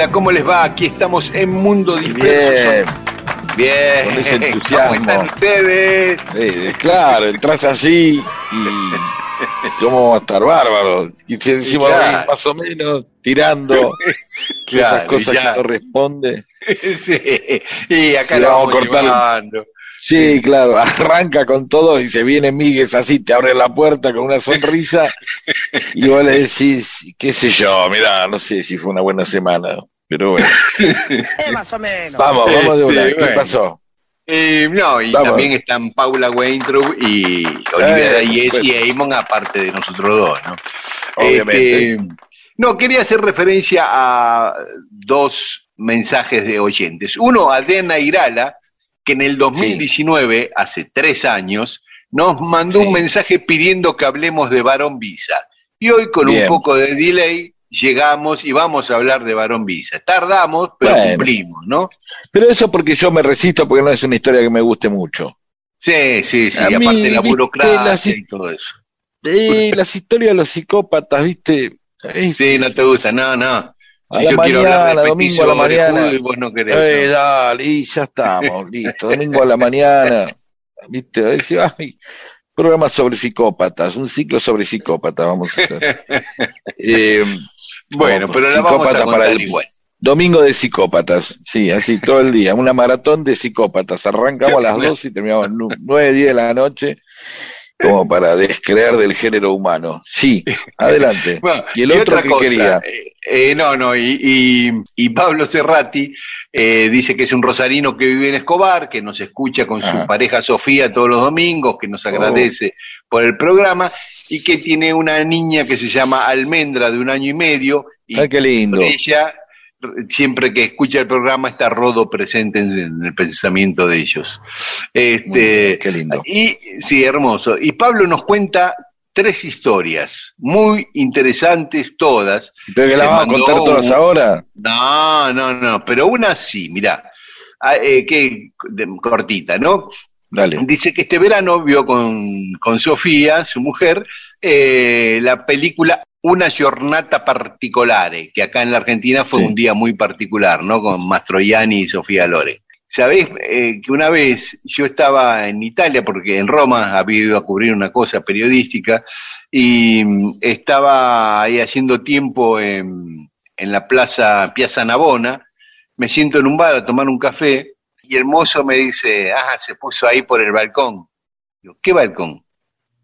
Hola, ¿cómo les va? Aquí estamos en Mundo Disperso. Bien. Bien. Con ese entusiasmo. ¿Cómo están ustedes? Eh, claro, entras así y cómo vamos a estar bárbaros. Y Claro. más o menos, tirando Claro, esas cosas que no responde. sí. Y acá lo vamos vamos llevando. Sí, claro, arranca con todo y se viene Miguel así, te abre la puerta con una sonrisa y vos le decís, qué sé yo, mirá, no sé si fue una buena semana, pero bueno. Eh, más o menos. Vamos, vamos de una, ¿qué bueno. pasó? Eh, no, y Vamos. también están Paula Weintraub y Olivia Eh, Dayes por y Eamon, aparte de nosotros dos, ¿no? Obviamente. Este, no, quería hacer referencia a dos mensajes de oyentes. Uno, Adriana Irala, que en el 2019, hace tres años, nos mandó Sí. un mensaje pidiendo que hablemos de Barón Visa. Y hoy, con Bien. un poco de delay, llegamos y vamos a hablar de Barón Visa. Tardamos, pero Bueno. cumplimos, ¿no? Pero eso porque yo me resisto porque no es una historia que me guste mucho. Sí, sí, sí, A y mí, aparte la burocracia las- y todo eso. Eh, las historias de los psicópatas, viste, Sí, no te gusta, no, no. A Si la yo quiero hablar mañana, de domingo a la mañana. y vos no querés. Eh, ¿no? dale, y ya estamos, listo. Domingo a la mañana, ¿viste? Decir, ay, programa sobre psicópatas, un ciclo sobre psicópatas vamos a hacer. Eh, Bueno, como pero la vamos a para el- igual. Domingo de psicópatas, sí, así todo el día, una maratón de psicópatas. Arrancamos a las 12 y terminamos nu- 9, 10 de la noche, como para descreer del género humano. Sí, adelante. Bueno, ¿Y el y otro otra cosa, quería? eh, eh, no, no, y, y, y Pablo Cerrati eh, dice que es un rosarino que vive en Escobar, que nos escucha con su pareja Sofía todos los domingos, que nos agradece por el programa, y que tiene una niña que se llama Almendra de un año y medio, y Ay, qué lindo. ella, siempre que escucha el programa, está Rodo presente en, en el pensamiento de ellos. Este, Qué lindo. y sí, hermoso. Y Pablo nos cuenta tres historias muy interesantes todas. ¿Pero que la Se vamos a contar todas un- ahora? No, no, no, pero una sí, mirá. Ah, eh, que de- cortita, ¿no? Dale. Dice que este verano vio con, con Sofía, su mujer, eh, la película Una giornata particolare, que acá en la Argentina fue Sí. un día muy particular, ¿no? Con Mastroianni y Sofía Lore. Sabés eh, que una vez yo estaba en Italia, porque en Roma había ido a cubrir una cosa periodística, y mm, estaba ahí haciendo tiempo en, en la plaza Piazza Navona, me siento en un bar a tomar un café, y el mozo me dice, ah, se puso ahí por el balcón. Digo, ¿qué balcón?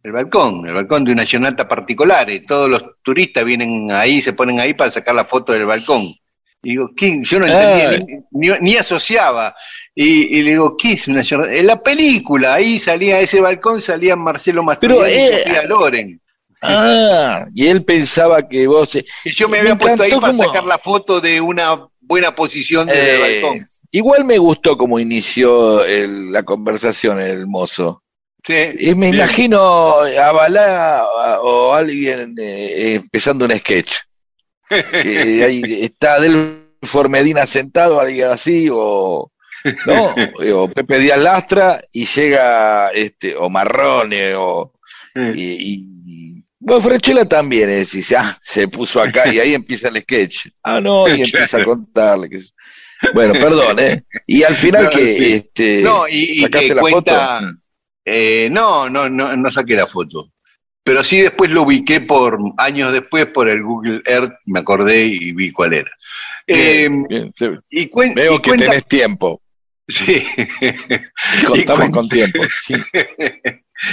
El balcón, el balcón de una llanata particular. y Todos los turistas vienen ahí, se ponen ahí para sacar la foto del balcón. Y digo, ¿qué? Yo no entendía, Ah. ni, ni- ni asociaba. Y, y le digo, ¿qué es una llanata? En la película, ahí salía ese balcón, salían Marcelo Mastroianni y eh, Sofía Loren. Ah, y él pensaba que vos... eh, Y yo me me había puesto ahí para sacar la foto de una buena posición del eh, balcón. igual me gustó cómo inició el- la conversación el mozo. Sí, Y me bien. imagino a Balá a- o alguien eh, empezando un sketch. Que ahí está Delfor Medina sentado, alguien así, o, ¿no? o Pepe Díaz Lastra, y llega este, o Marrone, o, y, y- bueno, Franchella también es, dice, ah, se puso acá y ahí empieza el sketch. Ah, no, y empieza a contarle. Que... Bueno, perdón, ¿eh? Y al final No, que, sí. este, No, y, y ¿sacaste que la cuenta. foto? Eh, no, no, no, no saqué la foto. Pero sí después lo ubiqué por años después por el Google Earth, me acordé y vi cuál era. Eh, Bien, y, cuen- Veo y que cuenta, tenés tiempo. sí, Y contamos con tiempo. Sí,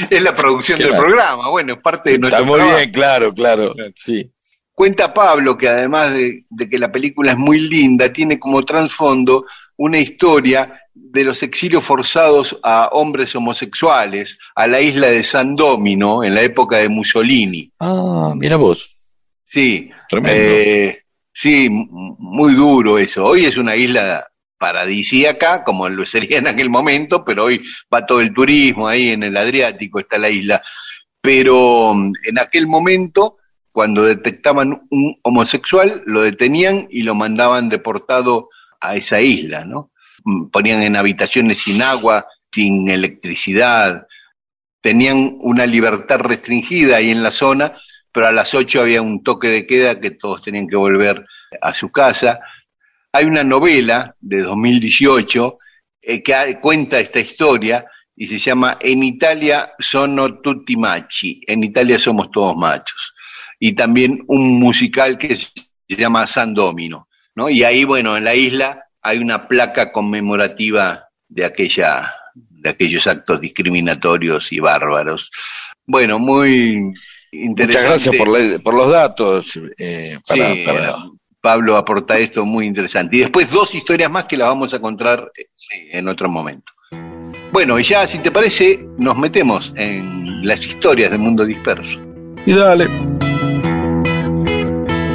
es la producción del programa, bueno, es parte de nuestro está muy trabajo. bien, claro, claro. Sí. Cuenta Pablo que además de, de que la película es muy linda, tiene como trasfondo una historia de los exilios forzados a hombres homosexuales a la isla de San Domino en la época de Mussolini. Ah, mira vos. Sí, Tremendo. eh, sí, muy duro eso. Hoy es una isla paradisíaca, como lo sería en aquel momento, pero hoy va todo el turismo ahí en el Adriático, está la isla. Pero mm, en aquel momento, cuando detectaban un homosexual, lo detenían y lo mandaban deportado a esa isla, ¿no? Mm, Ponían en habitaciones sin agua, sin electricidad, tenían una libertad restringida ahí en la zona, pero a las 8 había un toque de queda que todos tenían que volver a su casa. Hay una novela de 2018 eh, que cuenta esta historia y se llama En Italia sono tutti machi, en Italia somos todos machos. Y también un musical que se llama San Domino, ¿no? Y ahí, bueno, en la isla hay una placa conmemorativa de aquella de aquellos actos discriminatorios y bárbaros. Bueno, muy interesante. Muchas gracias por, la- por los datos. eh, para, Sí, para- Pablo aporta esto muy interesante. Y después dos historias más que las vamos a contar eh, sí, en otro momento. Bueno, y ya si te parece, nos metemos en las historias del mundo disperso. Y dale.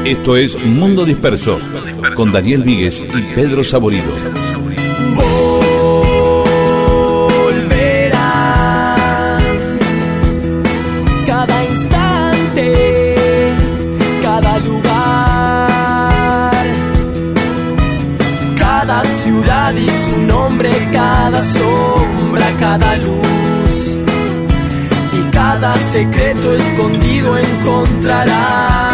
Esto es Mundo Disperso con Daniel Víguez y Pedro Saborido. volverán cada instante, cada lugar, cada ciudad y su nombre, cada sombra, cada luz y cada secreto escondido encontrarás.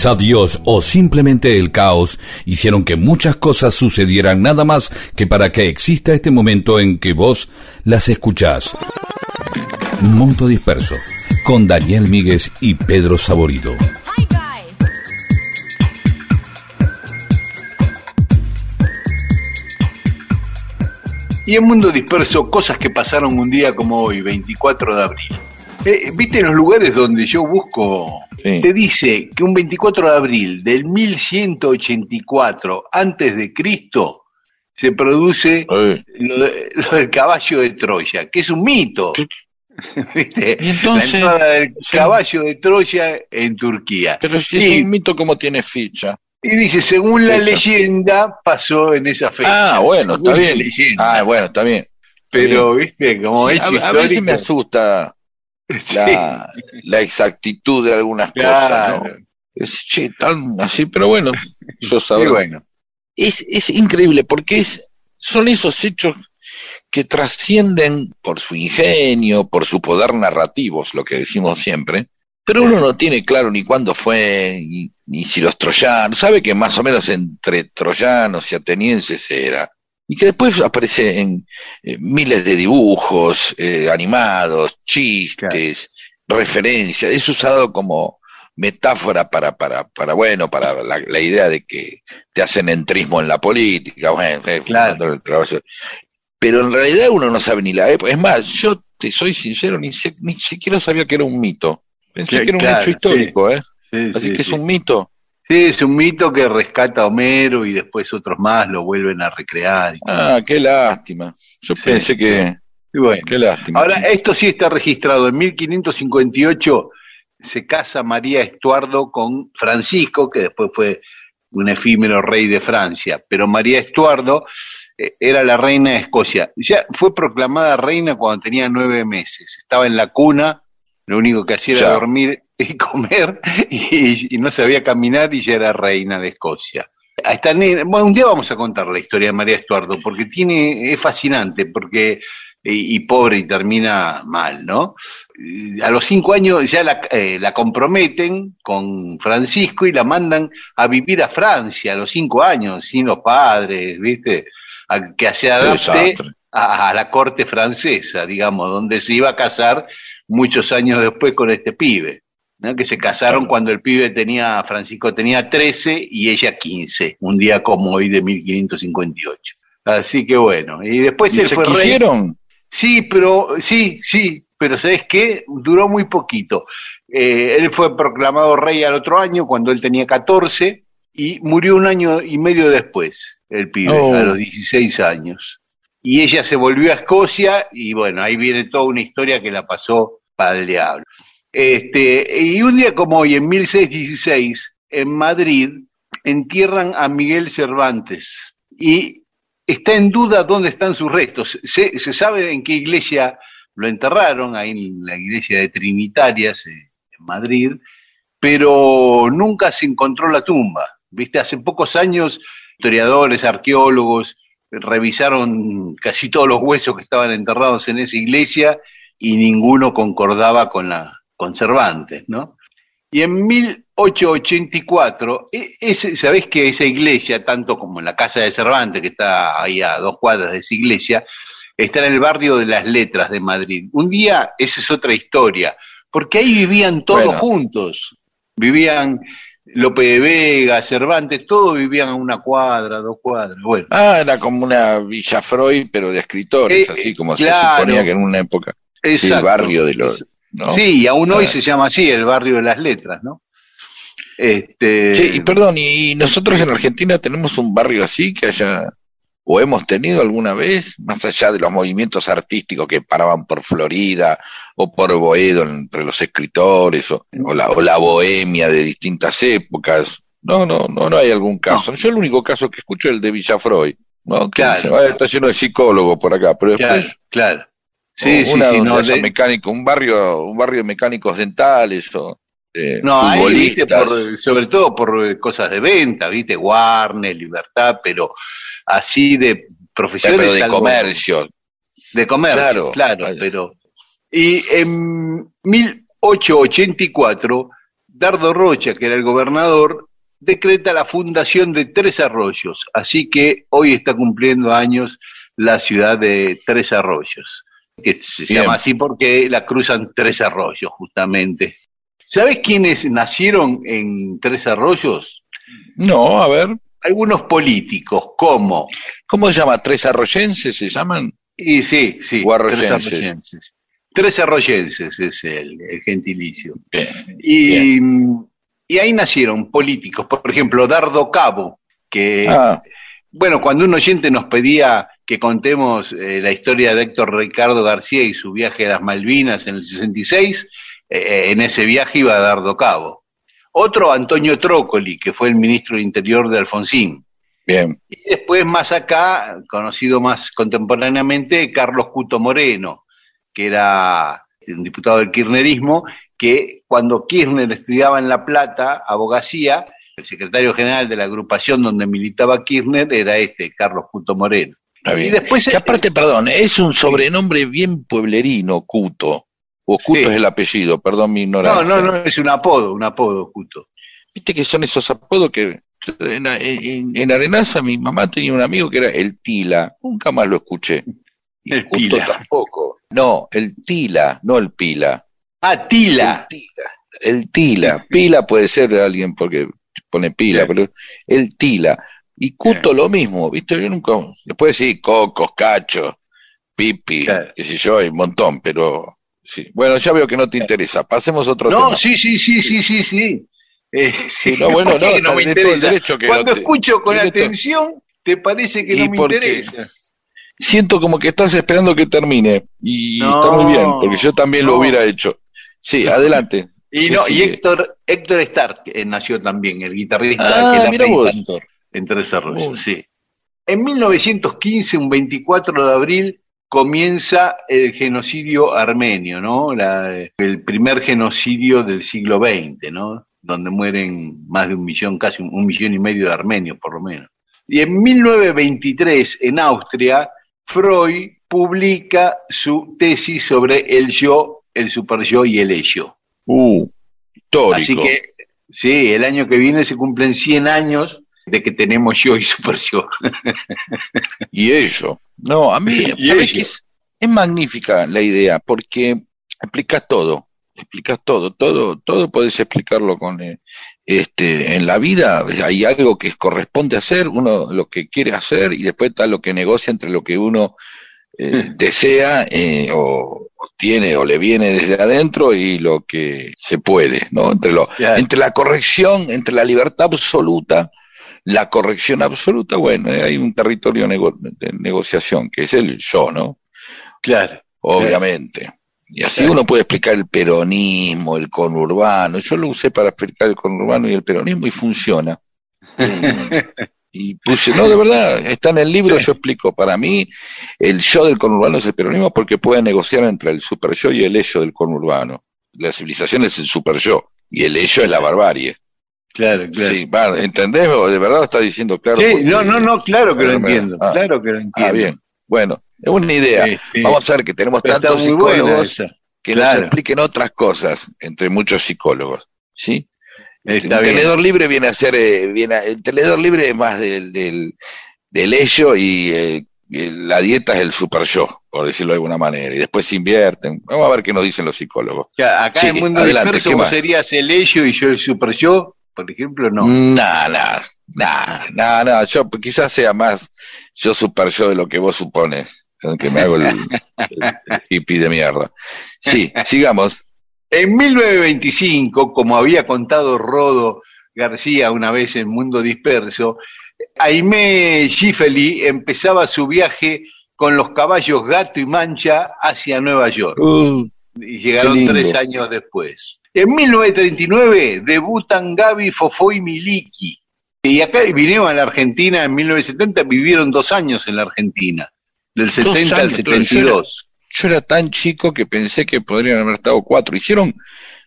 Quizá Dios o simplemente el caos hicieron que muchas cosas sucedieran nada más que para que exista este momento en que vos las escuchás. Mundo Disperso con Daniel Míguez y Pedro Saborido. Y en Mundo Disperso, cosas que pasaron un día como hoy, 24 de abril. Eh, ¿Viste los lugares donde yo busco? Sí. Te dice que un 24 de abril del 1184 antes de Cristo se produce lo, de- lo del caballo de Troya, que es un mito. ¿Viste? Y entonces- la entrada del sí. caballo de Troya en Turquía. pero si Y- es un mito como tiene ficha. Y dice, según la leyenda, pasó en esa fecha. Ah, bueno, está Según bien. Ah, bueno, está bien. Pero, viste, como hecho a, a histórico. veces me asusta Sí, la, la exactitud de algunas claro. cosas, ¿no? Es, che, tan así, pero bueno, yo sabré. bueno, Es, es increíble porque es, son esos hechos que trascienden por su ingenio, por su poder narrativo, es lo que decimos siempre, pero uno no tiene claro ni cuándo fue, ni, ni si los troyanos, sabe que más o menos entre troyanos y atenienses era, y que después aparece en eh, miles de dibujos eh, animados, chistes, referencias, es usado como metáfora para, para, para bueno, para la, la idea de que te hacen entrismo en la política, bueno, Claro. pero en realidad uno no sabe ni la época, es más, yo te soy sincero, ni, sé- ni siquiera sabía que era un mito, pensé Sí, que era un claro, hecho histórico, ¿eh? Sí, así sí, que es un mito. Sí, es un mito que rescata a Homero y después otros más lo vuelven a recrear. Ah, qué lástima, yo Sí, pensé que, bueno. qué lástima. Ahora, esto sí está registrado. En 1558 se casa María Estuardo con Francisco, que después fue un efímero rey de Francia. Pero María Estuardo eh, era la reina de Escocia. Ya fue proclamada reina cuando tenía nueve meses. Estaba en la cuna, lo único que hacía era dormir y comer, y, y no sabía caminar y ya era reina de Escocia. A esta nena- bueno, un día vamos a contar la historia de María Estuardo, porque tiene, es fascinante, porque y, y pobre y termina mal, ¿no? A los cinco años ya la, eh, la comprometen con Francisco y la mandan a vivir a Francia a los cinco años, sin los padres, ¿viste? A que se adapte a la corte francesa, digamos, donde se iba a casar muchos años después con este pibe. ¿No? que se casaron cuando el pibe tenía, Francisco tenía 13 y ella 15, un día como hoy de 1558. Así que bueno, y después ¿Y él se fue rey. quisieron? Sí, pero sí, sí, pero ¿sabes qué? Duró muy poquito. Eh, él fue proclamado rey al otro año, cuando él tenía 14, y murió un año y medio después, el pibe, Oh. a los 16 años. Y ella se volvió a Escocia, y bueno, ahí viene toda una historia que la pasó para el diablo. Este, y un día como hoy, en 1616, en Madrid, entierran a Miguel Cervantes. Y está en duda dónde están sus restos. Se, se sabe en qué iglesia lo enterraron, ahí en la iglesia de Trinitarias, eh, en Madrid, pero nunca se encontró la tumba. Viste, hace pocos años, historiadores, arqueólogos, revisaron casi todos los huesos que estaban enterrados en esa iglesia y ninguno concordaba con la con Cervantes, ¿no? Y en 1884, e- ese, ¿sabés que esa iglesia, tanto como en la casa de Cervantes, que está ahí a dos cuadras de esa iglesia, está en el barrio de las letras de Madrid? Un día, esa es otra historia, porque ahí vivían todos Bueno. juntos. Vivían Lope de Vega, Cervantes, todos vivían a una cuadra, dos cuadras. Bueno, Ah, era como una Villa Freud, pero de escritores, Eh, así como claro. se suponía que en una época. El barrio de los. ¿No? Sí, y aún hoy Ah. se llama así, el barrio de las letras, ¿no? Este, Sí, y perdón, y nosotros en Argentina tenemos un barrio así que haya, o hemos tenido alguna vez, más allá de los movimientos artísticos que paraban por Florida o por Boedo entre los escritores, o, o la, o la bohemia de distintas épocas. No, no, no, no hay algún caso. Yo el único caso que escucho es el de Villafroy, ¿no? Que Claro. dice, "Ah, está lleno de psicólogos por acá, pero después claro, claro. Sí, sí, sí, no, de- mecánico, un barrio, un barrio de mecánicos dentales o eh, no, ahí, viste, por, sobre todo por eh, cosas de venta, viste, Warner, Libertad, pero así de profesiones. pero de algo- comercio. De comercio, Claro. claro, Vaya. pero... Y en 1884, Dardo Rocha, que era el gobernador, decreta la fundación de Tres Arroyos, así que hoy está cumpliendo años la ciudad de Tres Arroyos, que se Bien. llama así porque la cruzan Tres Arroyos, justamente. ¿Sabes quiénes nacieron en Tres Arroyos? No, a ver. Algunos políticos, como... ¿Cómo se llama? ¿Tres arroyenses se llaman? Y sí, sí, tres arroyenses. Tres arroyenses es el, el gentilicio. Bien. Y, y ahí nacieron políticos, por ejemplo, Dardo Cabo, que, Ah, bueno, cuando un oyente nos pedía que contemos eh, la historia de Héctor Ricardo García y su viaje a las Malvinas en el 66, eh, en ese viaje iba Dardo Cabo. Otro, Antonio Trócoli, que fue el ministro de Interior de Alfonsín. bien. Y después más acá, conocido más contemporáneamente, Carlos Cuto Moreno, que era un diputado del kirchnerismo, que cuando Kirchner estudiaba en La Plata, abogacía, el secretario general de la agrupación donde militaba Kirchner era este, Carlos Cuto Moreno. Y después- Que aparte, perdón, es un sobrenombre bien pueblerino, Cuto. O Cuto Sí. es el apellido, perdón mi No, ignorancia. no, no, es un apodo, un apodo, Cuto. Viste que son esos apodos que en, en, en Arenaza mi mamá tenía un amigo que era el Tila, nunca más lo escuché. Y El Cuto Pila. tampoco. No, el Tila, no el Pila. Ah, Tila. El Tila. El Tila. Pila puede ser alguien porque pone pila, Sí. pero el Tila. Y Cuto lo mismo, ¿viste? Yo nunca. Después sí, Cocos, Cacho, Pipi, Claro. qué sé yo, hay un montón, pero. Sí. Bueno, ya veo que no te interesa. Pasemos a otro No, tema. sí, sí, sí, sí, sí, sí. Eh, sí, no, bueno, ¿por qué no, no me interesa? que Cuando no te- escucho con atención, te parece que no me interesa. Siento como que estás esperando que termine. Y No, está muy bien, porque yo también lo no. hubiera hecho. Sí, adelante. Y ¿Qué no, y? Héctor, Héctor Stark eh, nació también, el guitarrista Ah, que la mira vos. cantor en Tres Arroyos, Uy. sí. En 1915, un 24 de abril, comienza el genocidio armenio, ¿no? La- el primer genocidio del siglo XX, ¿no? Donde mueren más de un millón, casi un, un millón y medio de armenios, por lo menos. Y en 1923, en Austria, Freud publica su tesis sobre el yo, el superyo y el ello. Uh, histórico. Así que, sí, el año que viene se cumplen 100 años de que tenemos yo y super yo. Y ello. No, a mí, ¿sabes qué es, es magnífica la idea, porque explicas todo, explicas todo, todo, todo puedes explicarlo con, eh, este, en la vida hay algo que corresponde hacer, uno lo que quiere hacer y después está lo que negocia entre lo que uno eh, desea eh, o, o tiene o le viene desde adentro y lo que se puede, ¿no? Entre lo, entre la corrección, entre la libertad absoluta, la corrección absoluta, bueno, eh, hay un territorio nego- de negociación que es el yo, ¿no? Claro. Obviamente. Y así Claro. uno puede explicar el peronismo, el conurbano. Yo lo usé para explicar el conurbano y el peronismo y funciona. Y, puse, no, de verdad, está en el libro, yo explico, para mí el yo del conurbano es el peronismo porque puede negociar entre el super yo y el ello del conurbano. La civilización es el super yo y el ello es la barbarie. Claro, claro. Sí, va, ¿entendés? ¿O de verdad está diciendo claro? Sí, no, no, no, claro que lo entiendo, ah. claro que lo entiendo. Ah, bien. Bueno, es una idea. Sí, sí. Vamos a ver que tenemos Pero tantos psicólogos que Claro. nos expliquen otras cosas, entre muchos psicólogos. ¿Sí? Está un bien. tenedor libre viene a ser, eh, viene a- el tenedor libre es más del, del, del ello y, eh, y la dieta es el super yo, por decirlo de alguna manera, y después se invierten. Vamos a ver qué nos dicen los psicólogos. Acá Sí, en Mundo adelante, Disperso ¿qué vos serías el ello y yo el super yo, por ejemplo, no. Nah, nah, nah, nah, nah, yo quizás sea más yo super yo de lo que vos supones, que me hago el, el- el hippie de mierda. Sí, sigamos. En 1925, como había contado Rodo García una vez en Mundo Disperso, Aimé Gifeli empezaba su viaje con los caballos Gato y Mancha hacia Nueva York. Uh, y llegaron tres años después. En 1939 debutan Gaby, Fofó y Miliki. Y acá vinieron a la Argentina en 1970, vivieron dos años en la Argentina, del 70 al años, claro, 72. Yo era tan chico que pensé que podrían haber estado cuatro. Hicieron,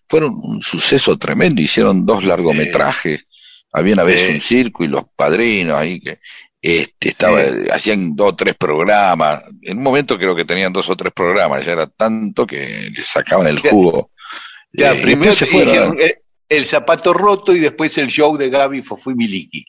fueron un suceso tremendo, hicieron dos largometrajes. Había una vez un circo y los padrinos ahí que este estaba, Sí. hacían dos o tres programas. En un momento creo que tenían dos o tres programas, ya era tanto que les sacaban el jugo. Ya, Eh, primero se fueron. dijeron el, el zapato roto y después el show de Gaby, Fofó y Miliki.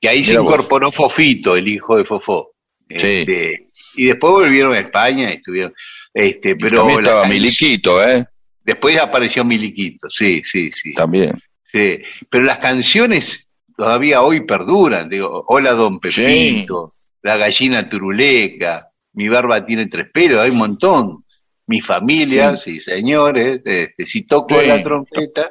Que ahí se vos. incorporó Fofito, el hijo de Fofó. Sí. Este, y después volvieron a España y estuvieron. Este, pero También estaba Miliquito, ¿eh? Después apareció Miliquito, sí, sí, sí. También. Sí, pero las canciones todavía hoy perduran. Digo, Hola Don Pepito, La Gallina Turuleca, Mi Barba Tiene Tres Pelos, hay un montón. Mi familia, sí, señores, este, si toco Sí. la trompeta.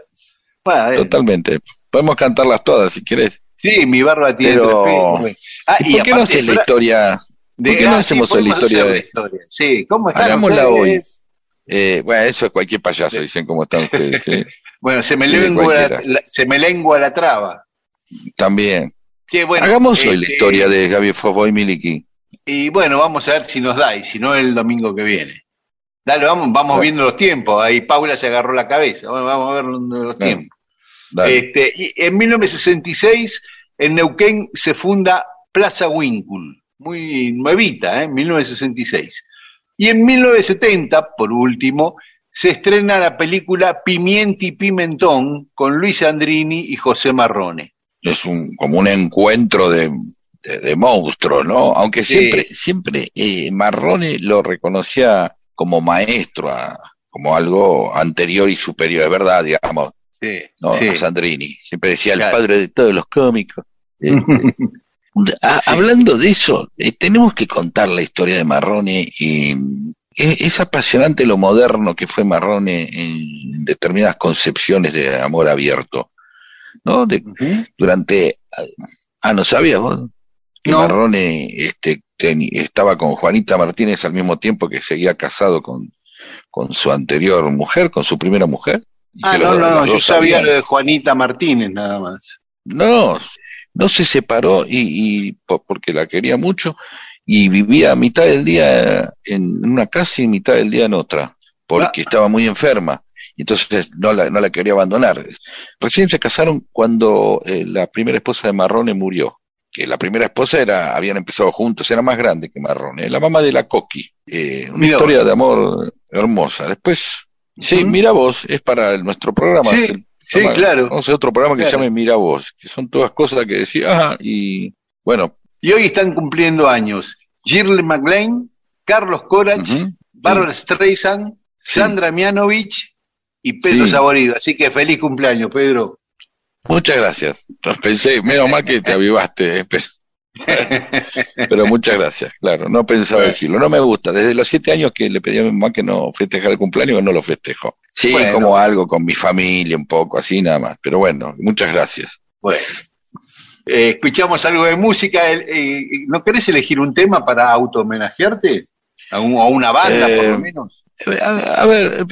bueno, eh, Totalmente. Podemos cantarlas todas si querés. sí, Mi Barba Tiene Pero- Tres Pelos. Ah, ¿Y por qué no haces la historia? De- ¿Por qué no ah, sí, hacemos la historia de- historia. Sí, ¿cómo están Hagámosla ustedes? Eh, bueno, eso es cualquier payaso, dicen cómo están ustedes. ¿sí? Bueno, se me, Sí, lengua la, se me lengua la traba. También. Que, bueno, Hagamos hoy la este, historia de Gaby Fofo y Miliki. Y bueno, vamos a ver si nos da, y si no, el domingo que viene. Dale, vamos, vamos viendo los tiempos. Ahí Paula se agarró la cabeza. Bueno, vamos a ver los, Dale. tiempos. Dale. Este, y en 1966, en Neuquén se funda Plaza Winkul. Muy nuevita, ¿eh? 1966. Y en 1970, por último, se estrena la película Pimienti y Pimentón con Luis Andrini y José Marrone. Es un, como un encuentro de, de, de monstruos, ¿no? Aunque siempre, siempre eh, Marrone lo reconocía como maestro, a- como algo anterior y superior, es verdad, digamos, Sí, ¿no? sí. a Sandrini. Siempre decía el padre de todos los cómicos. Este, a- Sí. Hablando de eso, eh, tenemos que contar la historia de Marrone y mm, es, es apasionante lo moderno que fue Marrone en determinadas concepciones de amor abierto, ¿no? De, durante ah no sabías vos que No. Marrone este teni- estaba con Juanita Martínez al mismo tiempo que seguía casado con con su anterior mujer con su primera mujer Ah, no, los- no, no, yo sabía lo de Juanita Martínez nada más. no no se separó y, y po- porque la quería mucho y vivía a mitad del día en una casa y mitad del día en otra porque Ah. estaba muy enferma y entonces no la, no la quería abandonar. Recién se casaron cuando eh, la primera esposa de Marrone murió. Que la primera esposa era, habían empezado juntos, era más grande que Marrone, la mamá de la Coqui. Eh, una historia de amor hermosa. Después, sí, mira vos, es para el- nuestro programa. Sí, sí, claro. Vamos a otro programa que Claro. se llame Mira vos, que son todas cosas que decía, ah, y bueno, Y hoy están cumpliendo años Shirley MacLaine, Carlos Corach, ujú, Barbara Streisand, Sí. Sandra Mianovich y Pedro Sí. Saborido. Así que feliz cumpleaños, Pedro. Muchas gracias. Los pensé, menos mal que te avivaste, eh, pero, pero muchas gracias, claro, no pensaba Bueno. decirlo, no me gusta, desde los siete años que le pedí a mi mamá que no festejara el cumpleaños, no lo festejo. Sí, Bueno. como algo con mi familia, un poco así nada más, pero bueno, muchas gracias. Bueno. Eh, escuchamos algo de música. El- eh, ¿No querés elegir un tema para auto-homenajearte? ¿A, un- a una banda, por lo menos? Eh, A, a ver,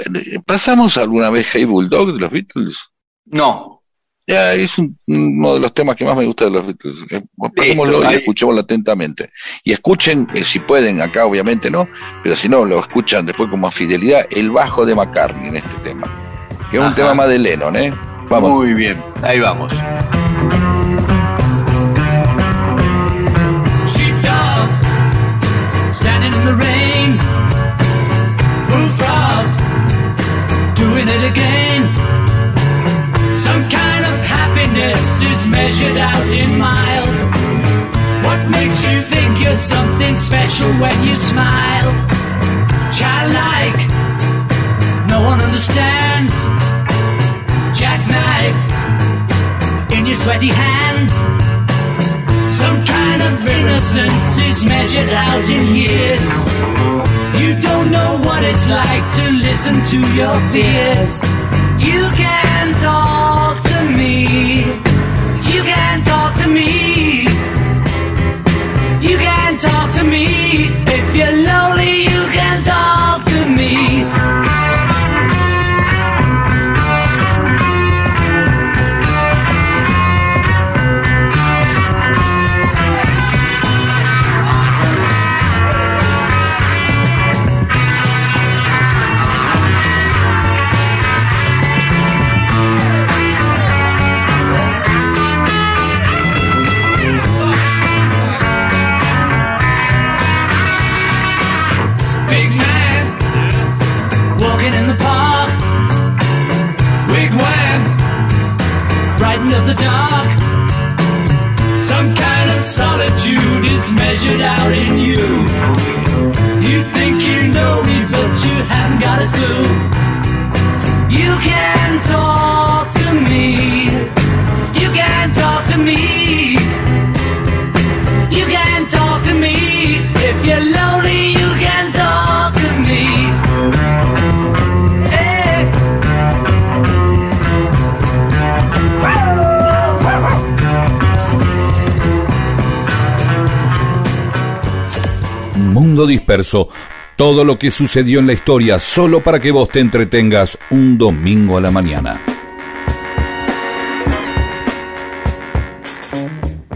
¿pasamos alguna vez Hey Bulldog de los Beatles? No. Ya, es un- uno de los temas que más me gusta de los Beatles. Eh, Pasémoslo y escuchémoslo atentamente. Y escuchen, eh, si pueden, acá obviamente no, pero si no, lo escuchan después con más fidelidad, el bajo de McCartney en este tema. Que es un Ajá. tema más de Lennon, ¿eh? Vamos. Muy bien. Ahí vamos. sheepdog is measured out in miles. What makes you think you're something special when you smile? Childlike, no one understands. Jackknife in your sweaty hands. Some kind of innocence is measured out in years. You don't know what it's like to listen to your fears. You can talk to me. Can talk to me. Mundo Disperso. Todo lo que sucedió en la historia solo para que vos te entretengas un domingo a la mañana.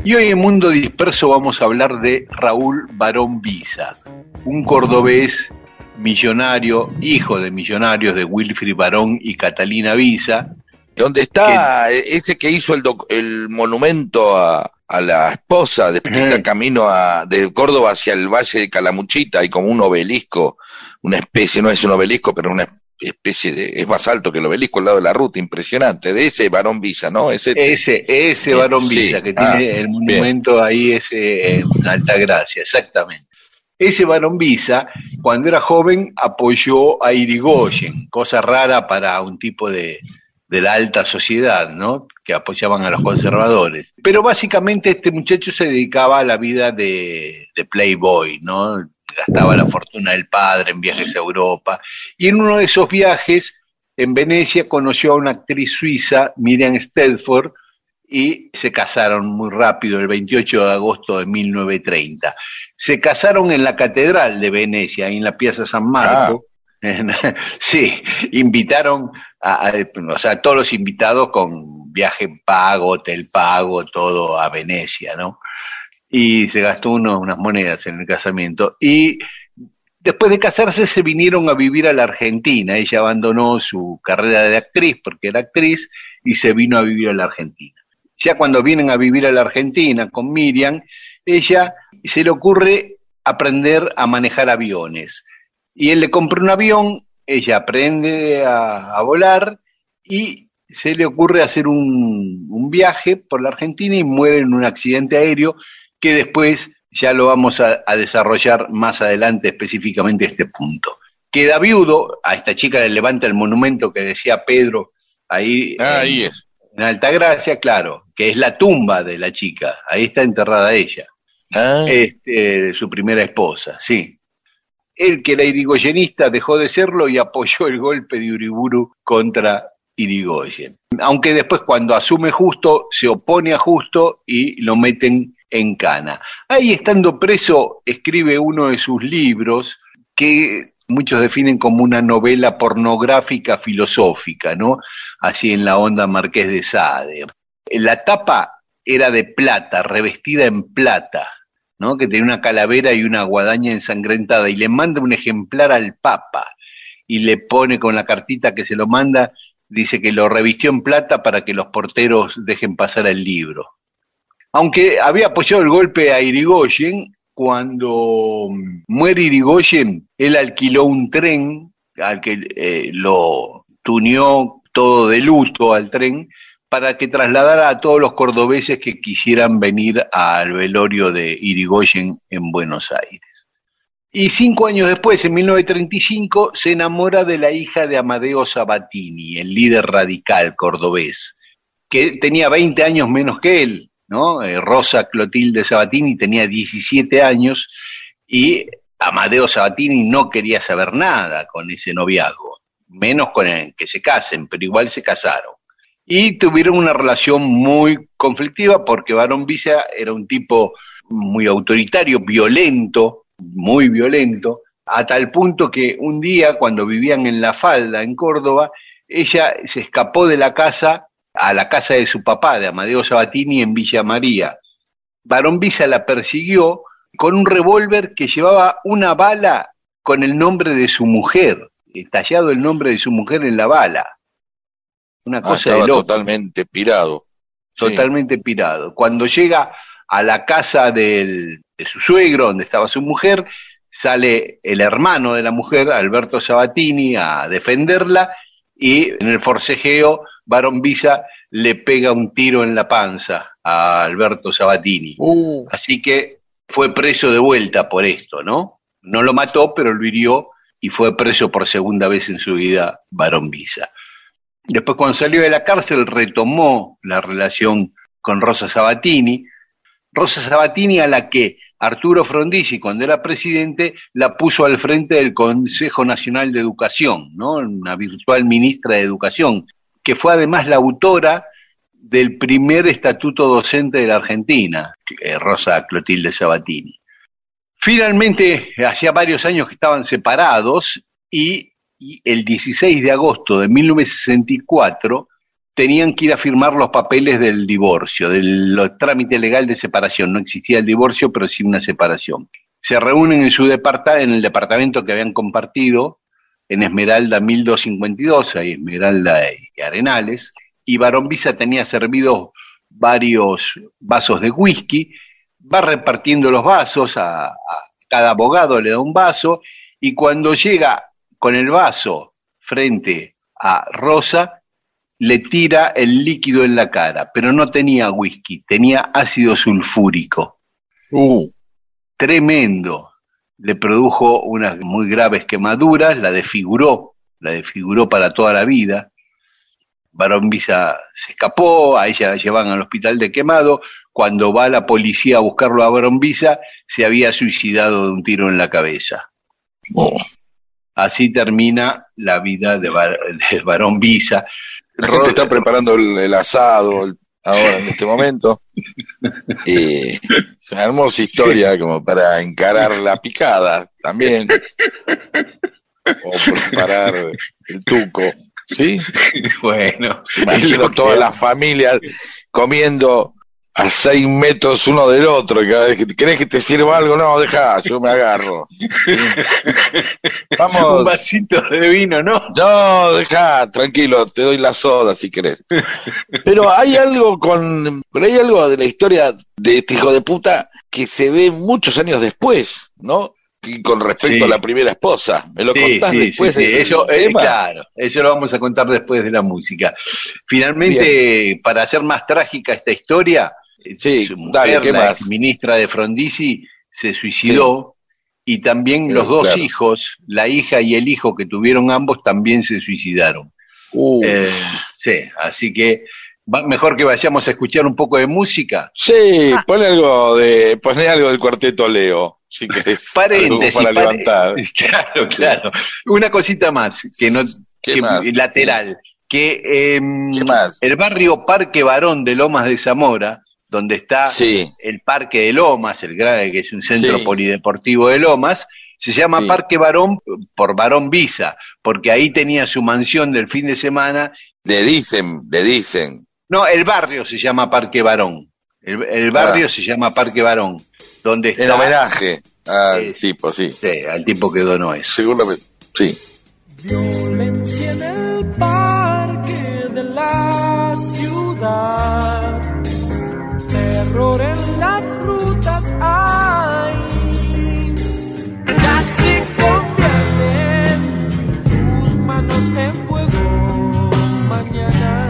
Y hoy en Mundo Disperso vamos a hablar de Raúl Barón Visa, un cordobés millonario, hijo de millonarios de Wilfrid Barón y Catalina Visa. ¿Dónde está ese que hizo el, doc- el monumento a, a la esposa, después está camino a, de Córdoba hacia el Valle de Calamuchita, hay como un obelisco, una especie, no es un obelisco, pero una especie de, es más alto que el obelisco al lado de la ruta, impresionante, de ese Barón Visa, ¿no? Ese, Ese, ese Bien, Barón sí. Villa, que Ah, tiene el monumento ahí, ese en Altagracia, exactamente. Ese Barón Visa, cuando era joven, apoyó a Irigoyen, cosa rara para un tipo de, de la alta sociedad, ¿no? Que apoyaban a los conservadores. Pero básicamente este muchacho se dedicaba a la vida de, de Playboy, ¿no? Gastaba la fortuna del padre en viajes a Europa. Y en uno de esos viajes, en Venecia, conoció a una actriz suiza, Miriam Stelford, y se casaron muy rápido, el 28 de agosto de 1930. Se casaron en la Catedral de Venecia, en la Piazza San Marco. Sí, invitaron a, a- o sea, todos los invitados con viaje pago, hotel pago, todo a Venecia, ¿no? Y se gastó uno, unas monedas en el casamiento. Y después de casarse se vinieron a vivir a la Argentina. Ella abandonó su carrera de actriz porque era actriz y se vino a vivir a la Argentina. Ya cuando vienen a vivir a la Argentina con Miriam, ella se le ocurre aprender a manejar aviones. Y él le compra un avión, ella aprende a, a volar y se le ocurre hacer un, un viaje por la Argentina y muere en un accidente aéreo que después ya lo vamos a, a desarrollar más adelante específicamente este punto. Queda viudo, a esta chica le levanta el monumento que decía Pedro ahí, Ah, en- es. en Altagracia, claro, que es la tumba de la chica, ahí está enterrada ella Ah, este, su primera esposa, sí. Él, que era irigoyenista, dejó de serlo y apoyó el golpe de Uriburu contra Irigoyen. Aunque después, cuando asume Justo, se opone a Justo y lo meten en cana. Ahí, estando preso, escribe uno de sus libros que muchos definen como una novela pornográfica filosófica, ¿no? Así en la onda Marqués de Sade. La tapa era de plata, revestida en plata, ¿no? que tenía una calavera y una guadaña ensangrentada, y le manda un ejemplar al Papa, y le pone con la cartita que se lo manda, dice que lo revistió en plata para que los porteros dejen pasar el libro. Aunque había apoyado el golpe a Irigoyen, cuando muere Irigoyen, él alquiló un tren al que eh, lo tuneó todo de luto al tren, para que trasladara a todos los cordobeses que quisieran venir al velorio de Irigoyen en Buenos Aires. Y cinco años después, en 1935, se enamora de la hija de Amadeo Sabatini, el líder radical cordobés, que tenía 20 años menos que él. Eh, Rosa Clotilde Sabatini tenía 17 años y Amadeo Sabatini no quería saber nada con ese noviazgo, menos con el que se casen, pero igual se casaron y tuvieron una relación muy conflictiva porque Barón Visa era un tipo muy autoritario, violento, muy violento, a tal punto que un día cuando vivían en La Falda, en Córdoba, ella se escapó de la casa a la casa de su papá, de Amadeo Sabatini, en Villa María. Barón Visa la persiguió con un revólver que llevaba una bala con el nombre de su mujer, tallado el nombre de su mujer en la bala. Una ah, cosa estaba de loco totalmente pirado. Sí. totalmente pirado. Cuando llega a la casa del- de su suegro, donde estaba su mujer, sale el hermano de la mujer, Alberto Sabatini, a defenderla y en el forcejeo, Barón Visa le pega un tiro en la panza a Alberto Sabatini. Uh, Así que fue preso de vuelta por esto, ¿no? No lo mató, pero lo hirió y fue preso por segunda vez en su vida Barón Visa. Después, cuando salió de la cárcel, retomó la relación con Rosa Sabatini. Rosa Sabatini, a la que Arturo Frondizi, cuando era presidente, la puso al frente del Consejo Nacional de Educación, ¿no? Una virtual ministra de Educación, que fue además la autora del primer estatuto docente de la Argentina, eh, Rosa Clotilde Sabatini. Finalmente, hacía varios años que estaban separados y, y el 16 de agosto de 1964 tenían que ir a firmar los papeles del divorcio, del trámite legal de separación. No existía el divorcio, pero sí una separación. Se reúnen en su departa en el departamento que habían compartido en Esmeralda 1252, ahí Esmeralda y Arenales, y Barón Visa tenía servidos varios vasos de whisky, va repartiendo los vasos, a cada abogado le da un vaso, y cuando llega con el vaso frente a Rosa, le tira el líquido en la cara, pero no tenía whisky, tenía ácido sulfúrico. Uh, Tremendo. Le produjo unas muy graves quemaduras, la desfiguró, la desfiguró para toda la vida. Barón Visa se escapó, a ella la llevan al hospital de quemado. Cuando va la policía a buscarlo a Barón Visa, se había suicidado de un tiro en la cabeza. oh. Así termina la vida de, Bar- de Barón Visa. La gente está preparando el, el asado el- ahora en este momento. Es una hermosa historia como para encarar la picada también. O preparar el tuco. ¿Sí? Bueno, Imagino todas las familias comiendo a seis metros uno del otro. y Cada vez que querés que te sirva algo, no, deja, yo me agarro. ¿Sí? un Vamos, vasito de vino, ¿no? no, deja, tranquilo, te doy la soda si querés. Pero hay algo con, pero hay algo de la historia de este hijo de puta que se ve muchos años después, ¿no? Y con respecto Sí. a la primera esposa. ¿Me lo Sí, contás sí, después? Eso, eh, claro, eso lo vamos a contar después de la música. Finalmente, para hacer más trágica esta historia, Sí, su mujer, dale, ¿qué la más? ministra de Frondizi, se suicidó y también Sí, los dos claro. hijos, la hija y el hijo que tuvieron ambos, también se suicidaron. Uh, Eh, sí, así que va- mejor que vayamos a escuchar un poco de música. Sí, ponle algo de, algo del cuarteto Leo, si querés. Paréntesis, para pare- levantar. Claro, claro. Una cosita más, que no, ¿Qué que- más? lateral, que ¿Qué más? el barrio Parque Barón de Lomas de Zamora, donde está Sí, el Parque de Lomas, el gran, que es un centro Sí. polideportivo de Lomas, se llama Sí. Parque Barón por Barón Visa, porque ahí tenía su mansión del fin de semana. le dicen, le dicen. No, el barrio se llama Parque Barón. El, el barrio Ah. se llama Parque Barón, donde está En homenaje al Eh, tipo, sí. sí, al tipo que donó eso. Seguramente, sí. Violencia en el parque de la ciudad, terror en las rutas hay. Casi convierten tus manos en fuego mañana.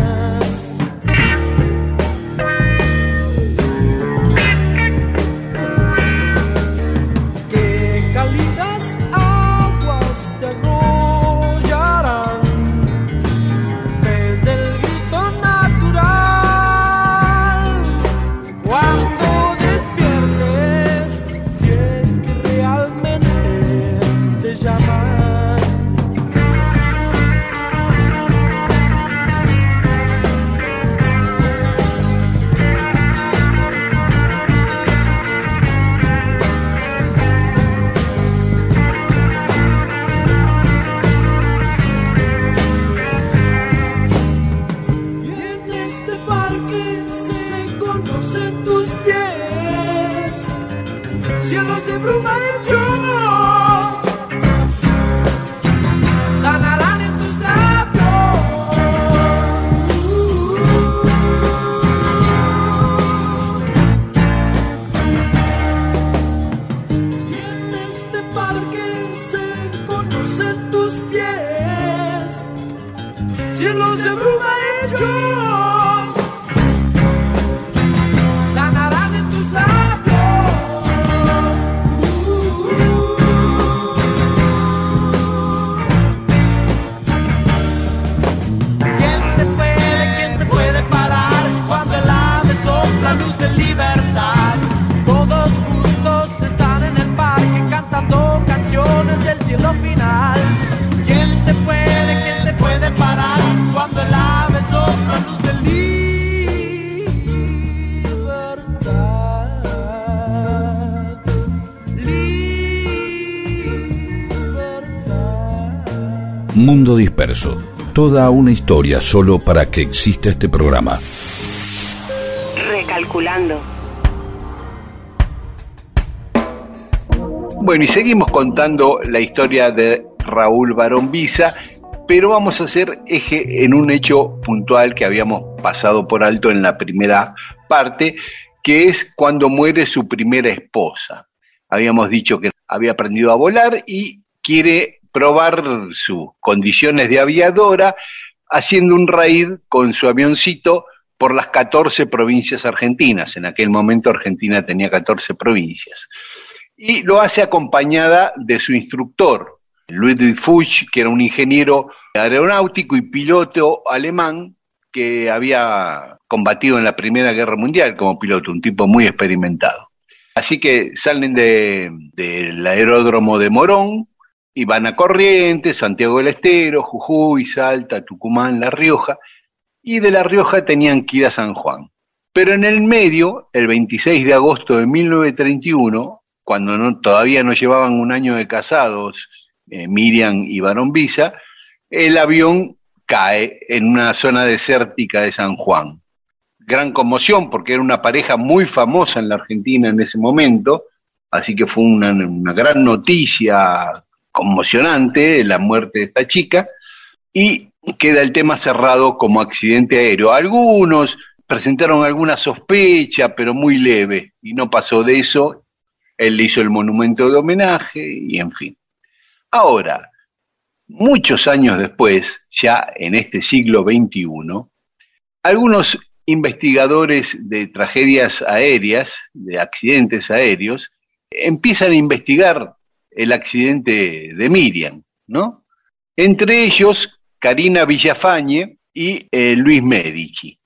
Disperso. Toda una historia solo para que exista este programa. Recalculando. Bueno, y seguimos contando la historia de Raúl Barón Visa, pero vamos a hacer eje en un hecho puntual que habíamos pasado por alto en la primera parte, que es cuando muere su primera esposa. Habíamos dicho que había aprendido a volar y quiere probar sus condiciones de aviadora haciendo un raid con su avioncito por las 14 provincias argentinas. En aquel momento Argentina tenía 14 provincias. Y lo hace acompañada de su instructor, Ludwig Fuchs, que era un ingeniero aeronáutico y piloto alemán que había combatido en la Primera Guerra Mundial como piloto, un tipo muy experimentado. Así que salen del aeródromo de Morón y a Corrientes, Santiago del Estero, Jujuy, Salta, Tucumán, La Rioja, y de La Rioja tenían que ir a San Juan. Pero en el medio, el 26 de agosto de 1931, cuando todavía no llevaban un año de casados eh, Miriam y Barón Visa, el avión cae en una zona desértica de San Juan. Gran conmoción porque era una pareja muy famosa en la Argentina en ese momento, así que fue una gran noticia conmocionante la muerte de esta chica y queda el tema cerrado como accidente aéreo. Algunos presentaron alguna sospecha, pero muy leve, y no pasó de eso. Él le hizo el monumento de homenaje y en fin. Ahora, muchos años después, ya en este siglo XXI, algunos investigadores de tragedias aéreas, de accidentes aéreos, empiezan a investigar el accidente de Miriam, ¿no? Entre ellos, Karina Villafañe y eh, Luis Medici.